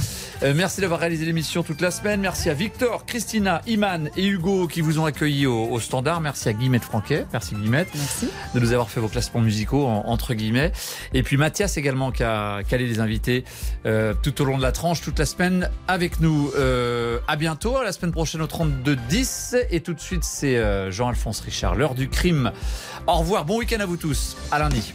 Speaker 3: Euh, merci d'avoir réalisé l'émission toute la semaine. Merci à Victor Christina, Iman et Hugo qui vous ont accueillis au, au standard. Merci à Guillemette Franquet. Merci Guillemette. De nous avoir fait vos classements musicaux en- entre guillemets. Et puis Mathias également qui a calé les invités euh, tout au long de la tranche, toute la semaine avec nous. Euh, à bientôt, à la semaine prochaine au 32-10. Et tout de suite, c'est euh, Jean-Alphonse Richard, l'heure du crime. Au revoir, bon week-end à vous tous. À lundi.